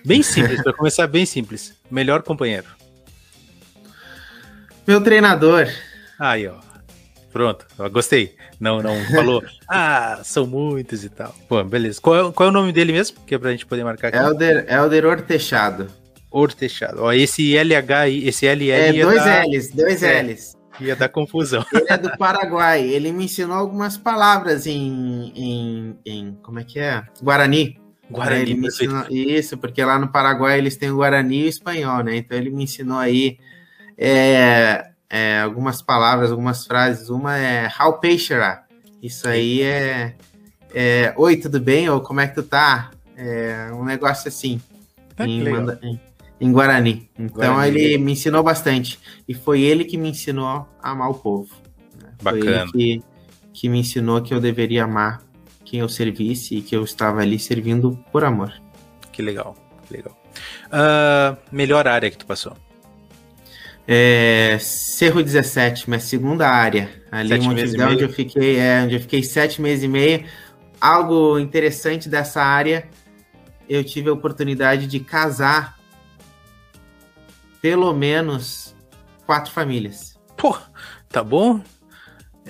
Bem simples, para começar bem simples. Melhor companheiro. Meu treinador. Aí, ó. Pronto, gostei. Não, não falou, ah, são muitos e tal. Pô, beleza. Qual é, qual é o nome dele mesmo? Que é pra gente poder marcar aqui. Elder, Elder Ortechado. Ortechado. Ó, esse LH, esse LL. É, dois dar... L's, dois é, L's. Ia dar confusão. Ele é do Paraguai. Ele me ensinou algumas palavras em, em, em como é que é? Guarani. Guarani, ele me ensinou, isso, porque lá no Paraguai eles têm o Guarani e o espanhol, né? Então ele me ensinou aí é, é, algumas palavras, algumas frases. Uma é How Peixera. Isso aí é, é Oi, tudo bem? Ou como é que tu tá? É um negócio assim. Ah, em, em, em, Guarani. Então Guarani. ele me ensinou bastante. E foi ele que me ensinou a amar o povo. Né? Bacana. Foi ele que, que me ensinou que eu deveria amar quem eu servisse e que eu estava ali servindo por amor. Que legal, que legal. Uh, melhor área que tu passou? É, Cerro 17, minha segunda área. Ali sete em Montevideo, onde eu fiquei, é, onde eu fiquei sete meses e meio. Algo interessante dessa área, eu tive a oportunidade de casar pelo menos quatro famílias. Pô, tá bom?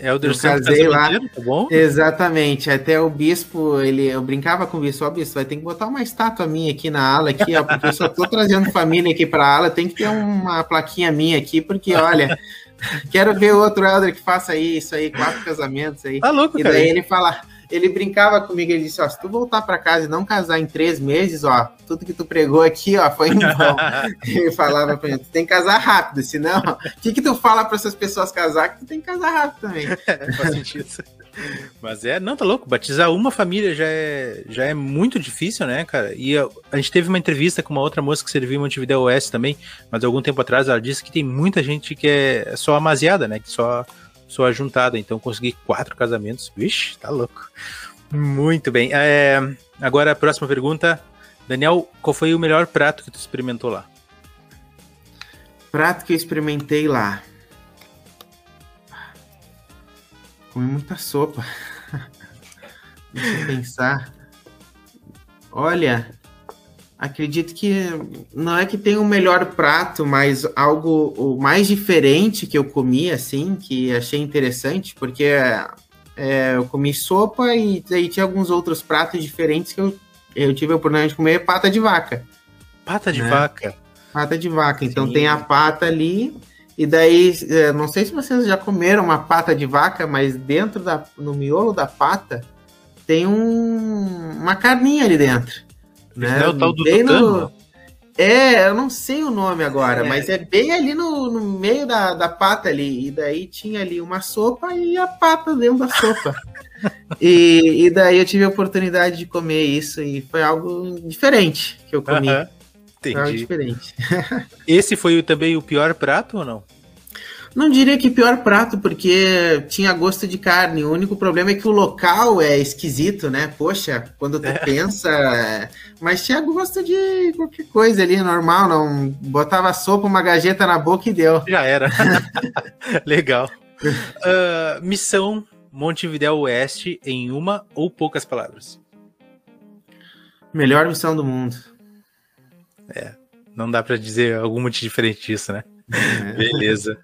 Elder eu casei lá. Tá bom? Exatamente. Até o bispo, ele, eu brincava com o bispo, ó, bispo, vai ter que botar uma estátua minha aqui na ala, aqui, ó, porque eu só tô trazendo família aqui pra ala, tem que ter uma plaquinha minha aqui, porque, olha, quero ver outro Elder que faça isso aí, quatro casamentos aí. Tá louco, e cara. E daí ele fala, ele brincava comigo, ele disse, ó, se tu voltar para casa e não casar em três meses, ó, tudo que tu pregou aqui, ó, foi em vão. ele falava pra mim, tu tem que casar rápido, senão, o que que tu fala para essas pessoas casar que tu tem que casar rápido também. Faz sentido. Mas é, não, tá louco, batizar uma família já é, já é muito difícil, né, cara? E a, a gente teve uma entrevista com uma outra moça que serviu em Montevideo Oeste também, mas algum tempo atrás ela disse que tem muita gente que é só amaziada, né, que só sou ajuntada, então consegui quatro casamentos. Vixe, tá louco. Muito bem. É, agora a próxima pergunta. Daniel, qual foi o melhor prato que tu experimentou lá? Prato que eu experimentei lá. Comi muita sopa. Deixa eu pensar. Olha, Acredito que não é que tenha o um melhor prato, mas algo o mais diferente que eu comi, assim, que achei interessante, porque é, eu comi sopa e aí tinha alguns outros pratos diferentes que eu, eu tive a oportunidade de comer pata de vaca. Pata de né? vaca? Pata de vaca. Então Sim. tem a pata ali, e daí, é, não sei se vocês já comeram uma pata de vaca, mas dentro da, no miolo da pata tem um, uma carninha ali dentro. Né? É o tal do bem no... É, eu não sei o nome agora, é. mas é bem ali no, no meio da, da pata ali. E daí tinha ali uma sopa e a pata dentro da sopa. e, e daí eu tive a oportunidade de comer isso e foi algo diferente que eu comi. Uh -huh. Entendi. Foi algo diferente. Esse foi também o pior prato ou não? Não diria que pior prato, porque tinha gosto de carne. O único problema é que o local é esquisito, né? Poxa, quando tu é. pensa. Mas tinha gosto de qualquer coisa ali, normal. Não botava sopa, uma gajeta na boca e deu. Já era. Legal. Uh, missão Montevideo Oeste em uma ou poucas palavras. Melhor missão do mundo. É, não dá para dizer algo muito diferente disso, né? É. Beleza.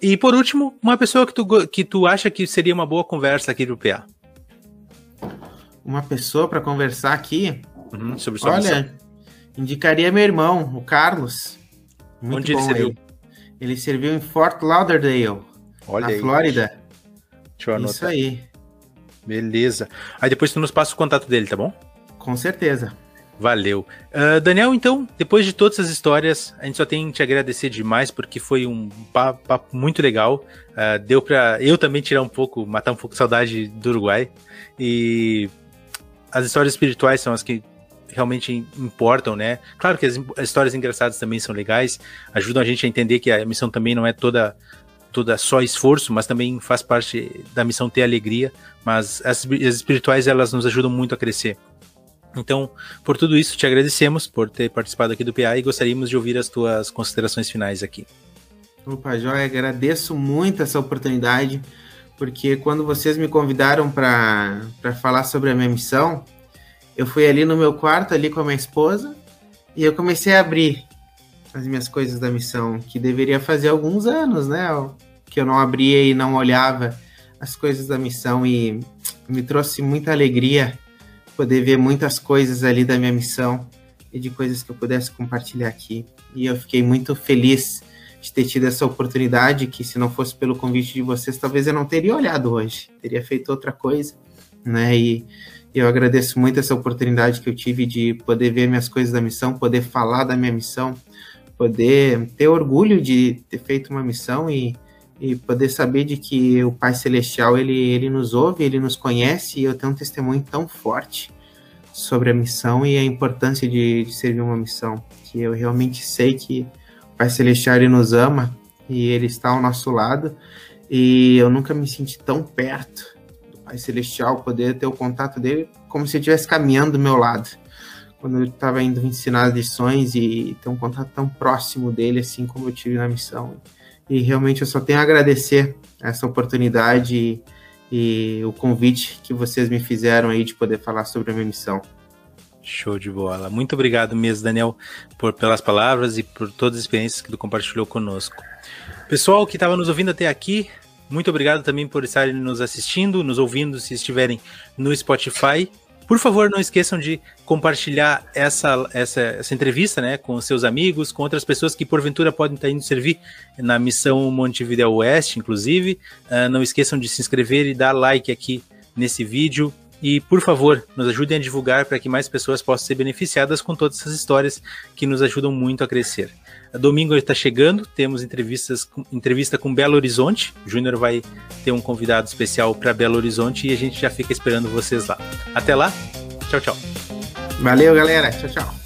E por último, uma pessoa que tu, que tu acha que seria uma boa conversa aqui do PA. Uma pessoa para conversar aqui? Uhum, sobre sua Olha, missão. indicaria meu irmão, o Carlos. Muito Onde ele serviu? Ele. ele serviu em Fort Lauderdale, Olha na aí. Flórida. Deixa eu anotar. Isso aí. Beleza. Aí depois tu nos passa o contato dele, tá bom? Com certeza. Valeu. Uh, Daniel, então, depois de todas as histórias, a gente só tem que te agradecer demais, porque foi um papo, papo muito legal. Uh, deu para eu também tirar um pouco, matar um pouco de saudade do Uruguai. E as histórias espirituais são as que realmente importam, né? Claro que as, as histórias engraçadas também são legais, ajudam a gente a entender que a missão também não é toda toda só esforço, mas também faz parte da missão ter alegria. Mas as, as espirituais elas nos ajudam muito a crescer. Então, por tudo isso, te agradecemos por ter participado aqui do PA e gostaríamos de ouvir as tuas considerações finais aqui. Opa, Joia, agradeço muito essa oportunidade, porque quando vocês me convidaram para falar sobre a minha missão, eu fui ali no meu quarto, ali com a minha esposa, e eu comecei a abrir as minhas coisas da missão, que deveria fazer alguns anos, né? Que eu não abria e não olhava as coisas da missão, e me trouxe muita alegria poder ver muitas coisas ali da minha missão e de coisas que eu pudesse compartilhar aqui. E eu fiquei muito feliz de ter tido essa oportunidade, que se não fosse pelo convite de vocês, talvez eu não teria olhado hoje, teria feito outra coisa, né? E eu agradeço muito essa oportunidade que eu tive de poder ver minhas coisas da missão, poder falar da minha missão, poder ter orgulho de ter feito uma missão e e poder saber de que o Pai Celestial ele, ele nos ouve, ele nos conhece e eu tenho um testemunho tão forte sobre a missão e a importância de, de servir uma missão, que eu realmente sei que o Pai Celestial ele nos ama e ele está ao nosso lado e eu nunca me senti tão perto do Pai Celestial, poder ter o contato dele como se eu estivesse caminhando do meu lado. Quando eu estava indo ensinar as lições e ter um contato tão próximo dele, assim como eu tive na missão. E realmente eu só tenho a agradecer essa oportunidade e, e o convite que vocês me fizeram aí de poder falar sobre a minha missão. Show de bola. Muito obrigado mesmo, Daniel, por, pelas palavras e por todas as experiências que tu compartilhou conosco. Pessoal que estava nos ouvindo até aqui, muito obrigado também por estarem nos assistindo, nos ouvindo, se estiverem no Spotify. Por favor, não esqueçam de compartilhar essa, essa, essa entrevista né, com seus amigos, com outras pessoas que porventura podem estar indo servir na missão Montevideo Oeste, inclusive. Uh, não esqueçam de se inscrever e dar like aqui nesse vídeo. E, por favor, nos ajudem a divulgar para que mais pessoas possam ser beneficiadas com todas essas histórias que nos ajudam muito a crescer. Domingo está chegando, temos entrevistas, entrevista com Belo Horizonte. O Júnior vai ter um convidado especial para Belo Horizonte e a gente já fica esperando vocês lá. Até lá, tchau, tchau. Valeu, galera. Tchau, tchau.